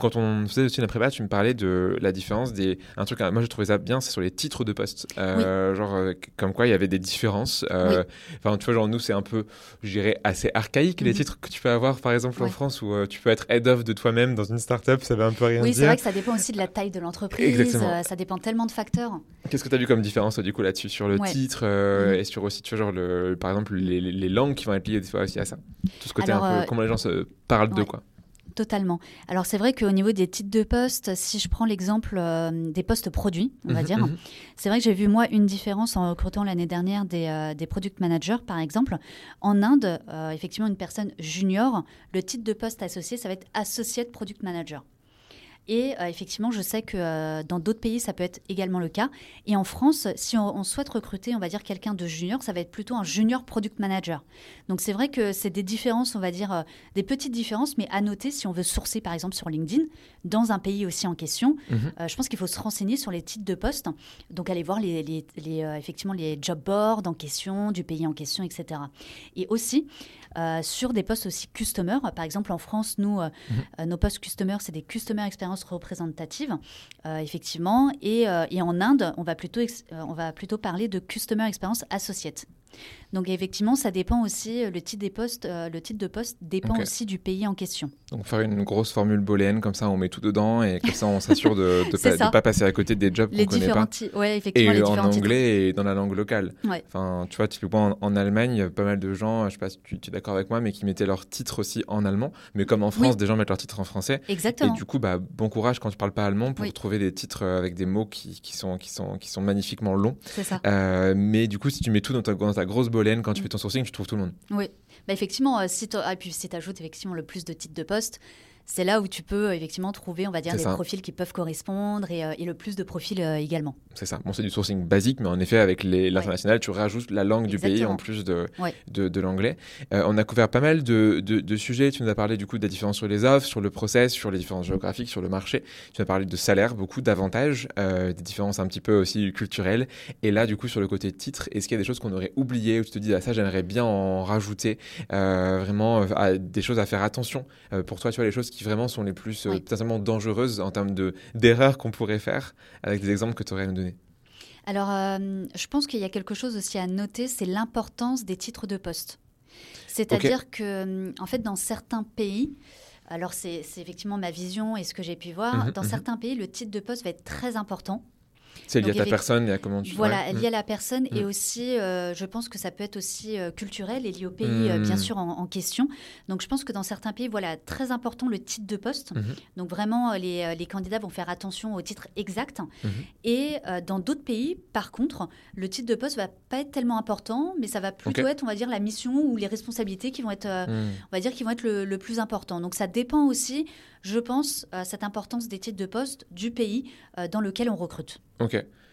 quand on faisait aussi la prépa, tu me parlais de la différence des. Un truc, moi, je trouvais ça bien, c'est sur les titres de poste. Genre, comme quoi il y avait des différences. Enfin, tu vois, genre, nous, c'est un peu, je dirais, assez archaïque les mhm. titres que tu peux avoir, par exemple, en France, où euh, tu peux être head of de toi-même dans une startup, ça veut un peu rien dire. Oui, c'est vrai que ça dépend aussi de la taille de l'entreprise. Euh, ça dépend tellement de facteurs. Qu'est-ce que tu as vu comme différence, du coup, là-dessus, sur le titre euh, mhm. et sur aussi, tu vois, genre, le, par exemple, les, langues qui vont être liées des fois aussi à ça? Tout ce côté un peu, comment les gens se parlent de quoi? Totalement. Alors c'est vrai qu'au niveau des titres de poste, si je prends l'exemple euh, des postes produits, on va mhm, dire, mhm. c'est vrai que j'ai vu moi une différence en recrutant l'année dernière des, euh, des, product managers, par exemple. En Inde, euh, effectivement, une personne junior, le titre de poste associé, ça va être associate product manager. Et euh, effectivement, je sais que euh, dans d'autres pays, ça peut être également le cas. Et en France, si on, souhaite recruter, on va dire quelqu'un de junior, ça va être plutôt un junior product manager. Donc c'est vrai que c'est des différences, on va dire, euh, des petites différences, mais à noter si on veut sourcer par exemple sur LinkedIn, dans un pays aussi en question, mhm. je pense qu'il faut se renseigner sur les titres de poste. Donc aller voir les, les, effectivement les job boards en question, du pays en question, etc. Et aussi, euh, sur des postes aussi customer. Par exemple, en France, nous, euh, mhm. euh, nos postes customer, c'est des customer experience représentatives, effectivement. Et, et, en Inde, on va, plutôt, on va plutôt parler de customer experience associate. Donc effectivement, ça dépend aussi, euh, le titre, des postes, euh, le titre de poste dépend aussi du pays en question. Donc faire une grosse formule booléenne, comme ça on met tout dedans et comme ça on s'assure de ne pas, passer à côté des jobs qu'on connaît pas. Ouais, effectivement, et en anglais et dans la langue locale. Enfin, tu vois, typiquement en, en Allemagne, il y a pas mal de gens, je sais pas si tu, es d'accord avec moi, mais qui mettaient leur titre aussi en allemand. Mais comme en France, des gens mettent leur titre en français. Exactement. Et du coup, bah, bon courage quand tu parles pas allemand pour trouver des titres euh, avec des mots qui, qui, sont, qui, sont, qui sont magnifiquement longs. C'est ça. mais du coup, si tu mets tout dans ta, dans ta grosse bolène quand tu fais ton sourcing, tu trouves tout le monde. Oui, bah effectivement, euh, si tu ah, ajoutes effectivement le plus de titres de poste, c'est là où tu peux effectivement trouver, on va dire, des profils qui peuvent correspondre et, et le plus de profils également. C'est ça. Bon, c'est du sourcing basique, mais en effet, avec l'international, tu rajoutes la langue du pays en plus de, de, de l'anglais. on a couvert pas mal de, de, sujets. Tu nous as parlé du coup des différences sur les offres, sur le process, sur les différences géographiques, sur le marché. Tu as parlé de salaire, beaucoup d'avantages, des différences un petit peu aussi culturelles. Et là, du coup, sur le côté titre, est-ce qu'il y a des choses qu'on aurait oubliées ou tu te dis, ah, ça, j'aimerais bien en rajouter vraiment des choses à faire attention pour toi, tu vois, les choses qui vraiment sont les plus euh, potentiellement dangereuses en termes d'erreurs qu'on pourrait faire, avec des exemples que tu aurais à nous donner Alors, euh, je pense qu'il y a quelque chose aussi à noter, c'est l'importance des titres de poste. C'est-à-dire que, euh, en fait, dans certains pays, alors c'est effectivement ma vision et ce que j'ai pu voir, mhm, dans mhm. certains pays, le titre de poste va être très important. C'est lié à ta personne et à comment tu Voilà, lié à la personne et mm. aussi, euh, je pense que ça peut être aussi euh, culturel et lié au pays, euh, bien mm. sûr, en, question. Donc, je pense que dans certains pays, voilà, très important le titre de poste. Mm-hmm. Donc, vraiment, les, les, candidats vont faire attention au titre exact. Mm-hmm. Et dans d'autres pays, par contre, le titre de poste va pas être tellement important, mais ça va plutôt être, on va dire, la mission ou les responsabilités qui vont être, mm. on va dire, qui vont être le, le, plus important. Donc, ça dépend aussi, je pense, cette importance des titres de poste du pays dans lequel on recrute.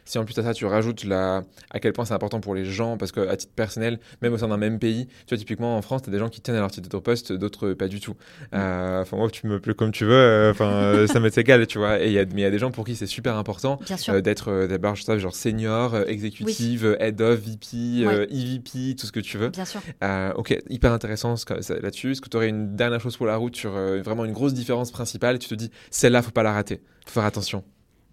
Si en plus à ça, tu rajoutes la... à quel point c'est important pour les gens, parce qu'à titre personnel, même au sein d'un même pays, tu vois, typiquement en France, tu as des gens qui tiennent à leur titre de poste, d'autres pas du tout. Mm. Euh, enfin, moi, tu me plais comme tu veux, euh, enfin, euh, ça m'est égal, tu vois. Et y a, mais il y a des gens pour qui c'est super important d'être d'abord, je sais, genre senior, exécutive, head of, VP, EVP, tout ce que tu veux. Bien sûr. ok, hyper intéressant là-dessus. Est-ce que tu aurais une dernière chose pour la route sur vraiment une grosse différence principale? Et tu te dis, celle-là, faut pas la rater, faut faire attention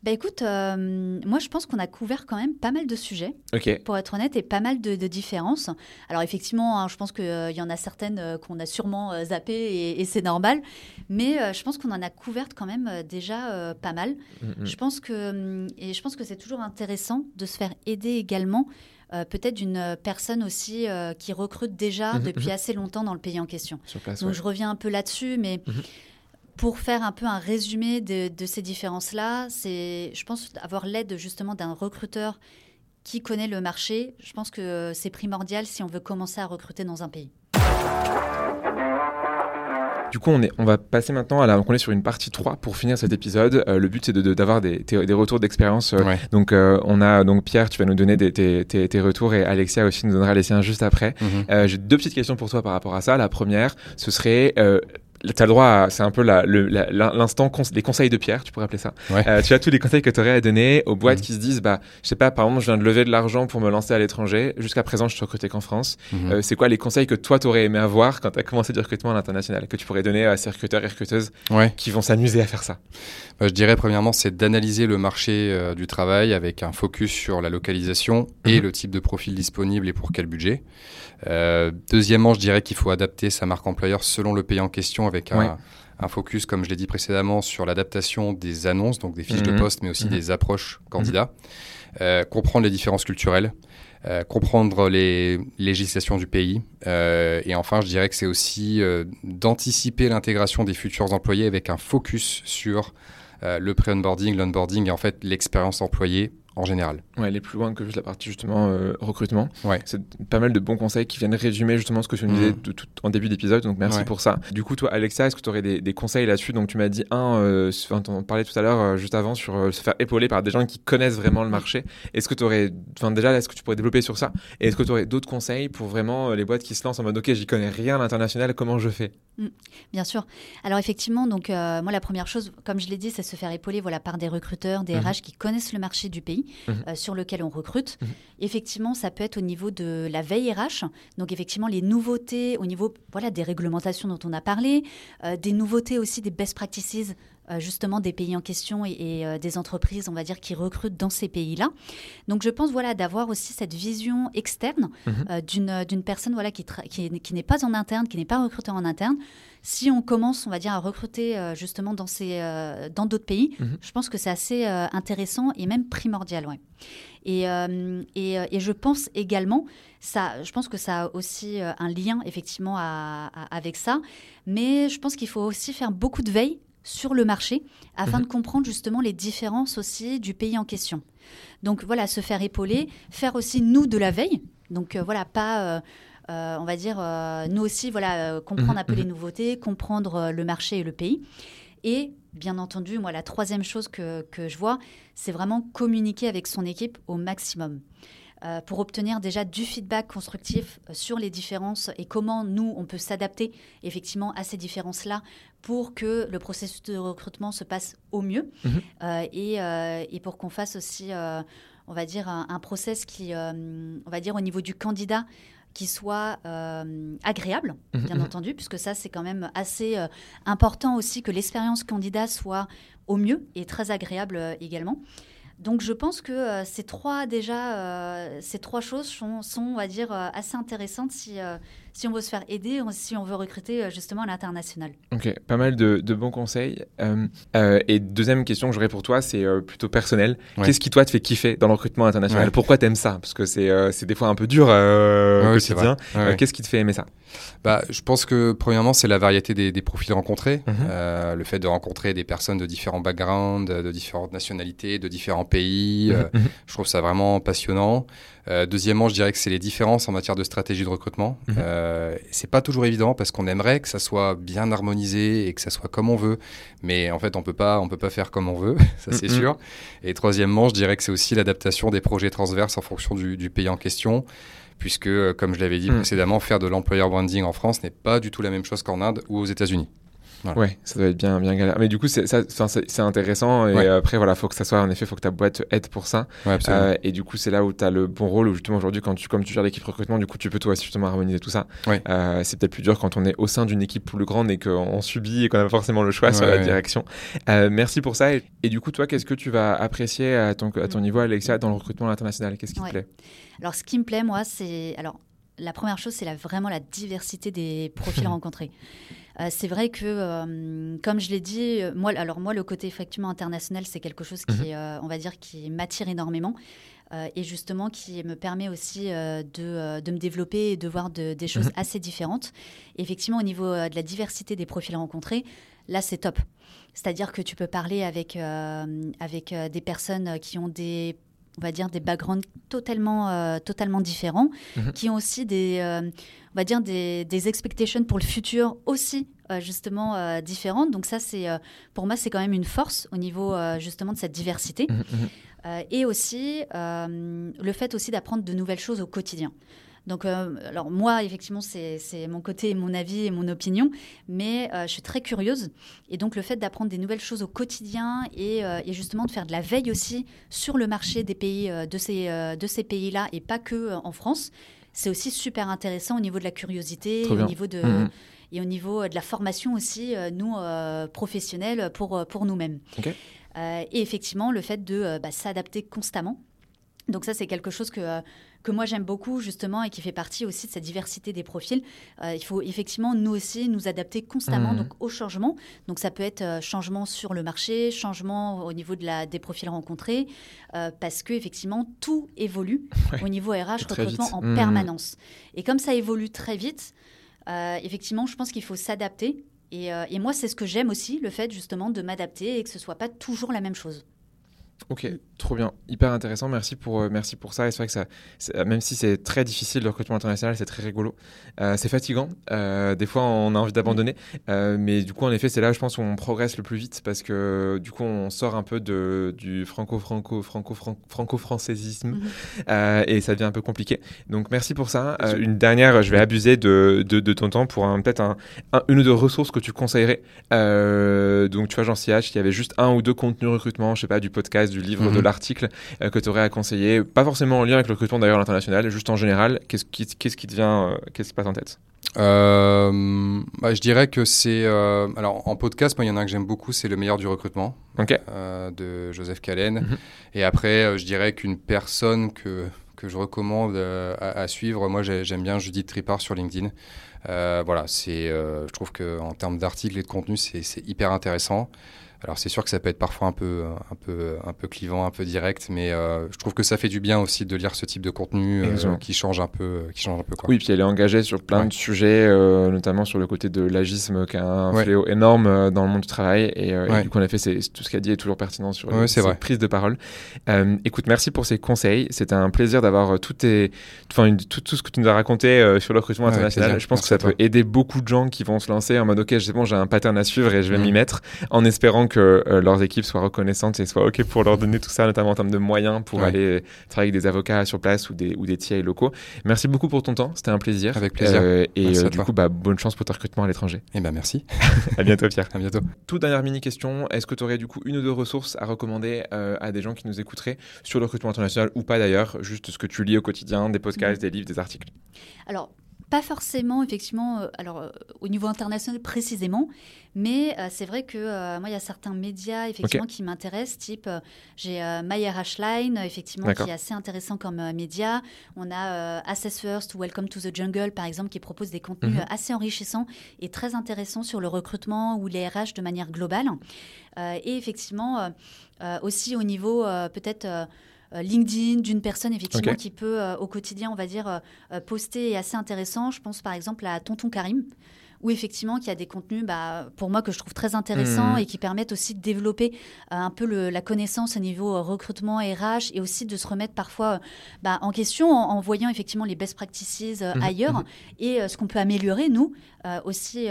bah écoute, euh, moi je pense qu'on a couvert quand même pas mal de sujets, pour être honnête, et pas mal de, différences. Alors effectivement, hein, je pense qu'il euh, y en a certaines euh, qu'on a sûrement zappées et, c'est normal, mais je pense qu'on en a couvert quand même déjà pas mal. Mm, mm. Je pense que et je pense que c'est toujours intéressant de se faire aider également. peut-être d'une personne aussi qui recrute déjà depuis assez longtemps dans le pays en question. Donc je reviens un peu là-dessus, mais pour faire un peu un résumé de, ces différences-là, c'est, je pense, avoir l'aide justement d'un recruteur qui connaît le marché. Je pense que c'est primordial si on veut commencer à recruter dans un pays. Du coup, on, est, on va passer maintenant à la. Donc, on est sur une partie 3 pour finir cet épisode. Euh, le but, c'est d'avoir de, des, des, retours d'expérience. Euh, donc, euh, on a donc Pierre, tu vas nous donner des, tes, tes, retours et Alexia aussi nous donnera les siens juste après. Mhm. J'ai deux petites questions pour toi par rapport à ça. La première, ce serait tu as le droit à, c'est un peu l'instant des conseils de Pierre, tu pourrais appeler ça. Euh, tu as tous les conseils que tu aurais à donner aux boîtes mm. qui se disent, bah, je sais pas, par exemple, je viens de lever de l'argent pour me lancer à l'étranger. Jusqu'à présent, je suis recruté qu'en France. Mm-hmm. Euh, c'est quoi les conseils que toi, tu aurais aimé avoir quand tu as commencé du recrutement à l'international, que tu pourrais donner à ces recruteurs et recruteuses qui vont s'amuser à faire ça? Bah, Je dirais, premièrement, c'est d'analyser le marché euh, du travail avec un focus sur la localisation et mm-hmm. le type de profil disponible et pour quel budget. Deuxièmement, je dirais qu'il faut adapter sa marque employeur selon le pays en question avec un, focus, comme je l'ai dit précédemment, sur l'adaptation des annonces, donc des fiches de mhm. poste, mais aussi mhm. des approches candidats. Euh, comprendre les différences culturelles, euh, comprendre les législations du pays. Euh, et enfin, je dirais que c'est aussi d'anticiper l'intégration des futurs employés avec un focus sur le pré-onboarding, l'onboarding et en fait l'expérience employée en général. Ouais, aller plus loin que juste la partie justement euh, recrutement. Ouais. C'est pas mal de bons conseils qui viennent résumer justement ce que tu nous disais mm. tout, en début d'épisode, donc merci pour ça. Du coup, toi, Alexa, est-ce que tu aurais des, conseils là-dessus? Donc, tu m'as dit un, euh, on parlait tout à l'heure, euh, juste avant, sur euh, se faire épauler par des gens qui connaissent vraiment le marché. Est-ce que tu aurais, enfin déjà, est-ce que tu pourrais développer sur ça? Et est-ce que tu aurais d'autres conseils pour vraiment les boîtes qui se lancent en mode, ok, j'y connais rien à l'international, comment je fais? Mm. Bien sûr. Alors effectivement, donc moi la première chose, comme je l'ai dit, c'est se faire épauler voilà par des recruteurs, des RH mhm. qui connaissent le marché du pays. Mhm. sur le lequel on recrute. Mhm. Effectivement, ça peut être au niveau de la veille RH, donc effectivement les nouveautés au niveau voilà des réglementations dont on a parlé, euh, des nouveautés aussi des best practices euh, justement des pays en question et, euh, des entreprises, on va dire, qui recrutent dans ces pays-là. Donc je pense voilà d'avoir aussi cette vision externe mhm. d'une d'une personne voilà qui, qui, qui n'est pas en interne, qui n'est pas recruteur en interne. Si on commence, on va dire, à recruter justement dans ces dans d'autres pays, mhm. je pense que c'est assez intéressant et même primordial, ouais. Et, euh, euh, et, je pense également, ça, je pense que ça a aussi euh, un lien effectivement avec ça, mais je pense qu'il faut aussi faire beaucoup de veille sur le marché afin mhm. de comprendre justement les différences aussi du pays en question. Donc voilà, se faire épauler, faire aussi nous de la veille. Donc voilà, pas on va dire, nous aussi, voilà, comprendre un peu les nouveautés, comprendre le marché et le pays. Et bien entendu, moi, la troisième chose que, que je vois, c'est vraiment communiquer avec son équipe au maximum. Euh, pour obtenir déjà du feedback constructif euh, sur les différences et comment nous, on peut s'adapter effectivement à ces différences-là pour que le processus de recrutement se passe au mieux mhm. euh, et, et, pour qu'on fasse aussi, on va dire, un, process qui, on va dire, au niveau du candidat, qui soit agréable, mhm, bien mhm. entendu, puisque ça, c'est quand même assez important aussi que l'expérience candidat soit au mieux et très agréable également. Donc je pense que euh, ces trois déjà, euh, ces trois choses sont, sont on va dire, euh, assez intéressantes si, si on veut se faire aider, si on veut recruter justement à l'international. Ok, pas mal de, bons conseils. et deuxième question que j'aurais pour toi, c'est plutôt personnel. Qu'est-ce qui toi te fait kiffer dans le recrutement international Pourquoi tu aimes ça Parce que c'est des fois un peu dur au quotidien. Qu'est-ce qui te fait aimer ça bah, je pense que premièrement, c'est la variété des, profils rencontrés, mhm. le fait de rencontrer des personnes de différents backgrounds, de différentes nationalités, de différents pays. Mhm, euh, mhm. Je trouve ça vraiment passionnant. Euh, deuxièmement, je dirais que c'est les différences en matière de stratégie de recrutement. Mhm. Euh, c'est pas toujours évident parce qu'on aimerait que ça soit bien harmonisé et que ça soit comme on veut, mais en fait, on peut pas, on peut pas faire comme on veut, ça c'est sûr. Et troisièmement, je dirais que c'est aussi l'adaptation des projets transverses en fonction du, du pays en question puisque, comme je l'avais dit précédemment, faire de l'employer branding en France n'est pas du tout la même chose qu'en Inde ou aux États-Unis. Ouais, ça doit être bien, bien galère. Mais du coup, c'est, ça, c'est, intéressant. Et après, voilà, faut que ça soit, en effet, faut que ta boîte aide pour ça. Euh, et du coup, c'est là où tu as le bon rôle, où justement, aujourd'hui, quand tu, comme tu gères l'équipe recrutement, du coup, tu peux toi aussi justement harmoniser tout ça. Euh, c'est peut-être plus dur quand on est au sein d'une équipe plus grande et qu'on subit et qu'on n'a pas forcément le choix sur la direction. Euh, merci pour ça. Et, du coup, toi, qu'est-ce que tu vas apprécier à ton, à ton niveau, Alexia, dans le recrutement international Qu'est-ce qui te plaît? Alors, ce qui me plaît, moi, c'est. Alors, la première chose, c'est vraiment la diversité des profils rencontrés. Euh, c'est vrai que, euh, comme je l'ai dit, euh, moi, alors moi, le côté effectivement international, c'est quelque chose qui, mhm. on va dire, qui m'attire énormément. et justement qui me permet aussi de, de, me développer et de voir des choses mhm. assez différentes. effectivement, au niveau de la diversité des profils rencontrés, là, c'est top. C'est-à-dire que tu peux parler avec, avec des personnes qui ont des on va dire des backgrounds totalement euh, totalement différents mhm. qui ont aussi des euh, on va dire des, des, expectations pour le futur aussi euh, justement différentes donc ça c'est pour moi c'est quand même une force au niveau justement de cette diversité mhm, mhm. et aussi le fait aussi d'apprendre de nouvelles choses au quotidien donc, euh, alors moi, effectivement, c'est mon côté, mon avis et mon opinion, mais euh, je suis très curieuse. Et donc, le fait d'apprendre des nouvelles choses au quotidien et, euh, et, justement de faire de la veille aussi sur le marché des pays, de ces, de ces pays-là et pas que en France, c'est aussi super intéressant au niveau de la curiosité, au niveau de, mmh. et au niveau de la formation aussi, nous, professionnels, pour, pour nous-mêmes. et effectivement, le fait de bah, s'adapter constamment. Donc ça, c'est quelque chose que que moi j'aime beaucoup justement et qui fait partie aussi de cette diversité des profils. Euh, il faut effectivement nous aussi nous adapter constamment mmh. donc, au changement. Donc ça peut être euh, changement sur le marché, changement au niveau de la, des profils rencontrés, euh, parce que effectivement tout évolue au niveau RH recrutement en mmh. permanence. Et comme ça évolue très vite, effectivement je pense qu'il faut s'adapter. Et, et moi c'est ce que j'aime aussi, le fait justement de m'adapter et que ce soit pas toujours la même chose. Ok, trop bien, hyper intéressant. Merci pour, euh, merci pour ça. Et c'est vrai que ça, même si c'est très difficile le recrutement international, c'est très rigolo. Euh, c'est fatigant. Euh, des fois, on a envie d'abandonner. mais du coup, en effet, c'est là, je pense, où on progresse le plus vite parce que du coup, on sort un peu de, du franco-franco, franco-franco-françaisisme mhm. et ça devient un peu compliqué. Donc, merci pour ça. une dernière, je vais abuser de, de, ton temps pour peut-être un, une ou deux ressources que tu conseillerais. donc, tu vois, Jean CH, il y avait juste un ou deux contenus recrutement, je sais pas, du podcast du livre, de mhm. l'article euh, que tu aurais à conseiller Pas forcément en lien avec le recrutement d'ailleurs international, juste en général. Qu'est-ce qui, qu'est-ce qui te vient, euh, qu'est-ce qui passe en tête? Euh, bah, je dirais que c'est alors en podcast moi il y en a que j'aime beaucoup c'est le meilleur du recrutement de Joseph Callen mhm. et après je dirais qu'une personne que que je recommande à, suivre moi j'aime bien Judith Tripart sur LinkedIn voilà c'est je trouve que en termes d'articles et de contenu c'est hyper intéressant Alors c'est sûr que ça peut être parfois un peu, un peu, un peu clivant, un peu direct, mais euh, je trouve que ça fait du bien aussi de lire ce type de contenu euh, qui change un peu, qui change un peu quoi. Oui, puis elle est engagée sur plein de sujets, euh, notamment sur le côté de l'agisme, qui a un fléau énorme dans le monde du travail. Et, du coup, en effet, c'est tout ce qu'elle dit est toujours pertinent sur ouais, cette prise de parole. écoute, merci pour ces conseils. C'était un plaisir d'avoir tout, tes, enfin, tout, tout, ce que tu nous as raconté sur le recrutement international. je pense que ça peut aider beaucoup de gens qui vont se lancer en mode ok, c'est bon, j'ai un pattern à suivre et je vais mm. m'y mettre, en espérant que euh, leurs équipes soient reconnaissantes et soient OK pour leur donner tout ça, notamment en termes de moyens pour aller travailler avec des avocats sur place ou des, ou des TI locaux. Merci beaucoup pour ton temps, c'était un plaisir. Avec plaisir. Euh, et euh, du coup, bah, bonne chance pour ton recrutement à l'étranger. Et eh ben merci. à bientôt, Pierre. À bientôt. Toute dernière mini question est-ce que tu aurais du coup une ou deux ressources à recommander à des gens qui nous écouteraient sur le recrutement international ou pas d'ailleurs, juste ce que tu lis au quotidien, des podcasts, des livres, des articles? Alors, pas forcément, effectivement, euh, alors euh, au niveau international précisément, mais euh, c'est vrai que moi, il y a certains médias effectivement qui m'intéressent, type j'ai RH Line, effectivement, qui est assez intéressant comme média. On a Assess First ou Welcome to the Jungle, par exemple, qui propose des contenus mhm. assez enrichissants et très intéressants sur le recrutement ou les RH de manière globale. et effectivement, aussi au niveau peut-être LinkedIn d'une personne effectivement qui peut euh, au quotidien, on va dire, euh, poster est assez intéressant. Je pense par exemple à Tonton Karim où effectivement qu'il y a des contenus bah, pour moi que je trouve très intéressants mmh. et qui permettent aussi de développer un peu la connaissance au niveau recrutement RH et aussi de se remettre parfois bah, en question en, voyant effectivement les best practices mmh. ailleurs mmh. et ce qu'on peut améliorer nous aussi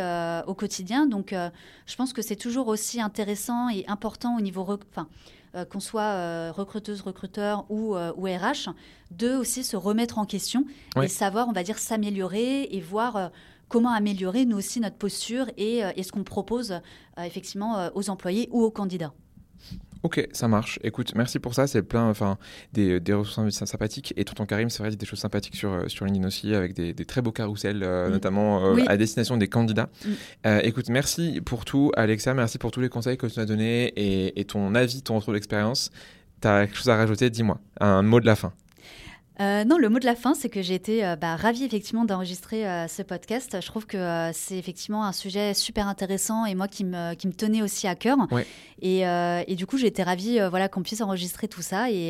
au quotidien. Donc je pense que c'est toujours aussi intéressant et important au niveau... Enfin, euh, qu'on soit euh, recruteuse, recruteur ou, euh, ou, RH, de aussi se remettre en question et savoir, on va dire, s'améliorer et voir comment améliorer nous aussi notre posture et, et ce qu'on propose effectivement aux employés ou aux candidats. Ok, ça marche. Écoute, merci pour ça. C'est plein, enfin, des, des ressources sympathiques. Et Tonton Karim, c'est vrai, des choses sympathiques sur, euh, sur LinkedIn aussi, avec des, des très beaux carousels, euh, mm. notamment euh, à destination des candidats. Mm. écoute, merci pour tout, Alexa. Merci pour tous les conseils que tu nous as donnés et, et ton avis, ton retour d'expérience. Tu as quelque chose à rajouter? Dis-moi. Un mot de la fin. Euh, non, le mot de la fin, c'est que j'ai été euh, bah, ravie effectivement d'enregistrer euh, ce podcast. Je trouve que c'est effectivement un sujet super intéressant et moi qui me, qui me tenait aussi à cœur. Et, et, du coup, j'ai été ravie voilà, qu'on puisse enregistrer tout ça et,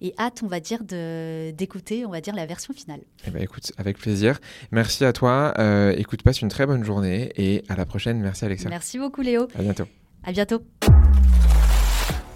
et hâte, on va dire, d'écouter, on va dire, la version finale. Eh ben, écoute, avec plaisir. Merci à toi. écoute, passe une très bonne journée et à la prochaine. Merci Alexa. Merci beaucoup Léo. À bientôt. À bientôt.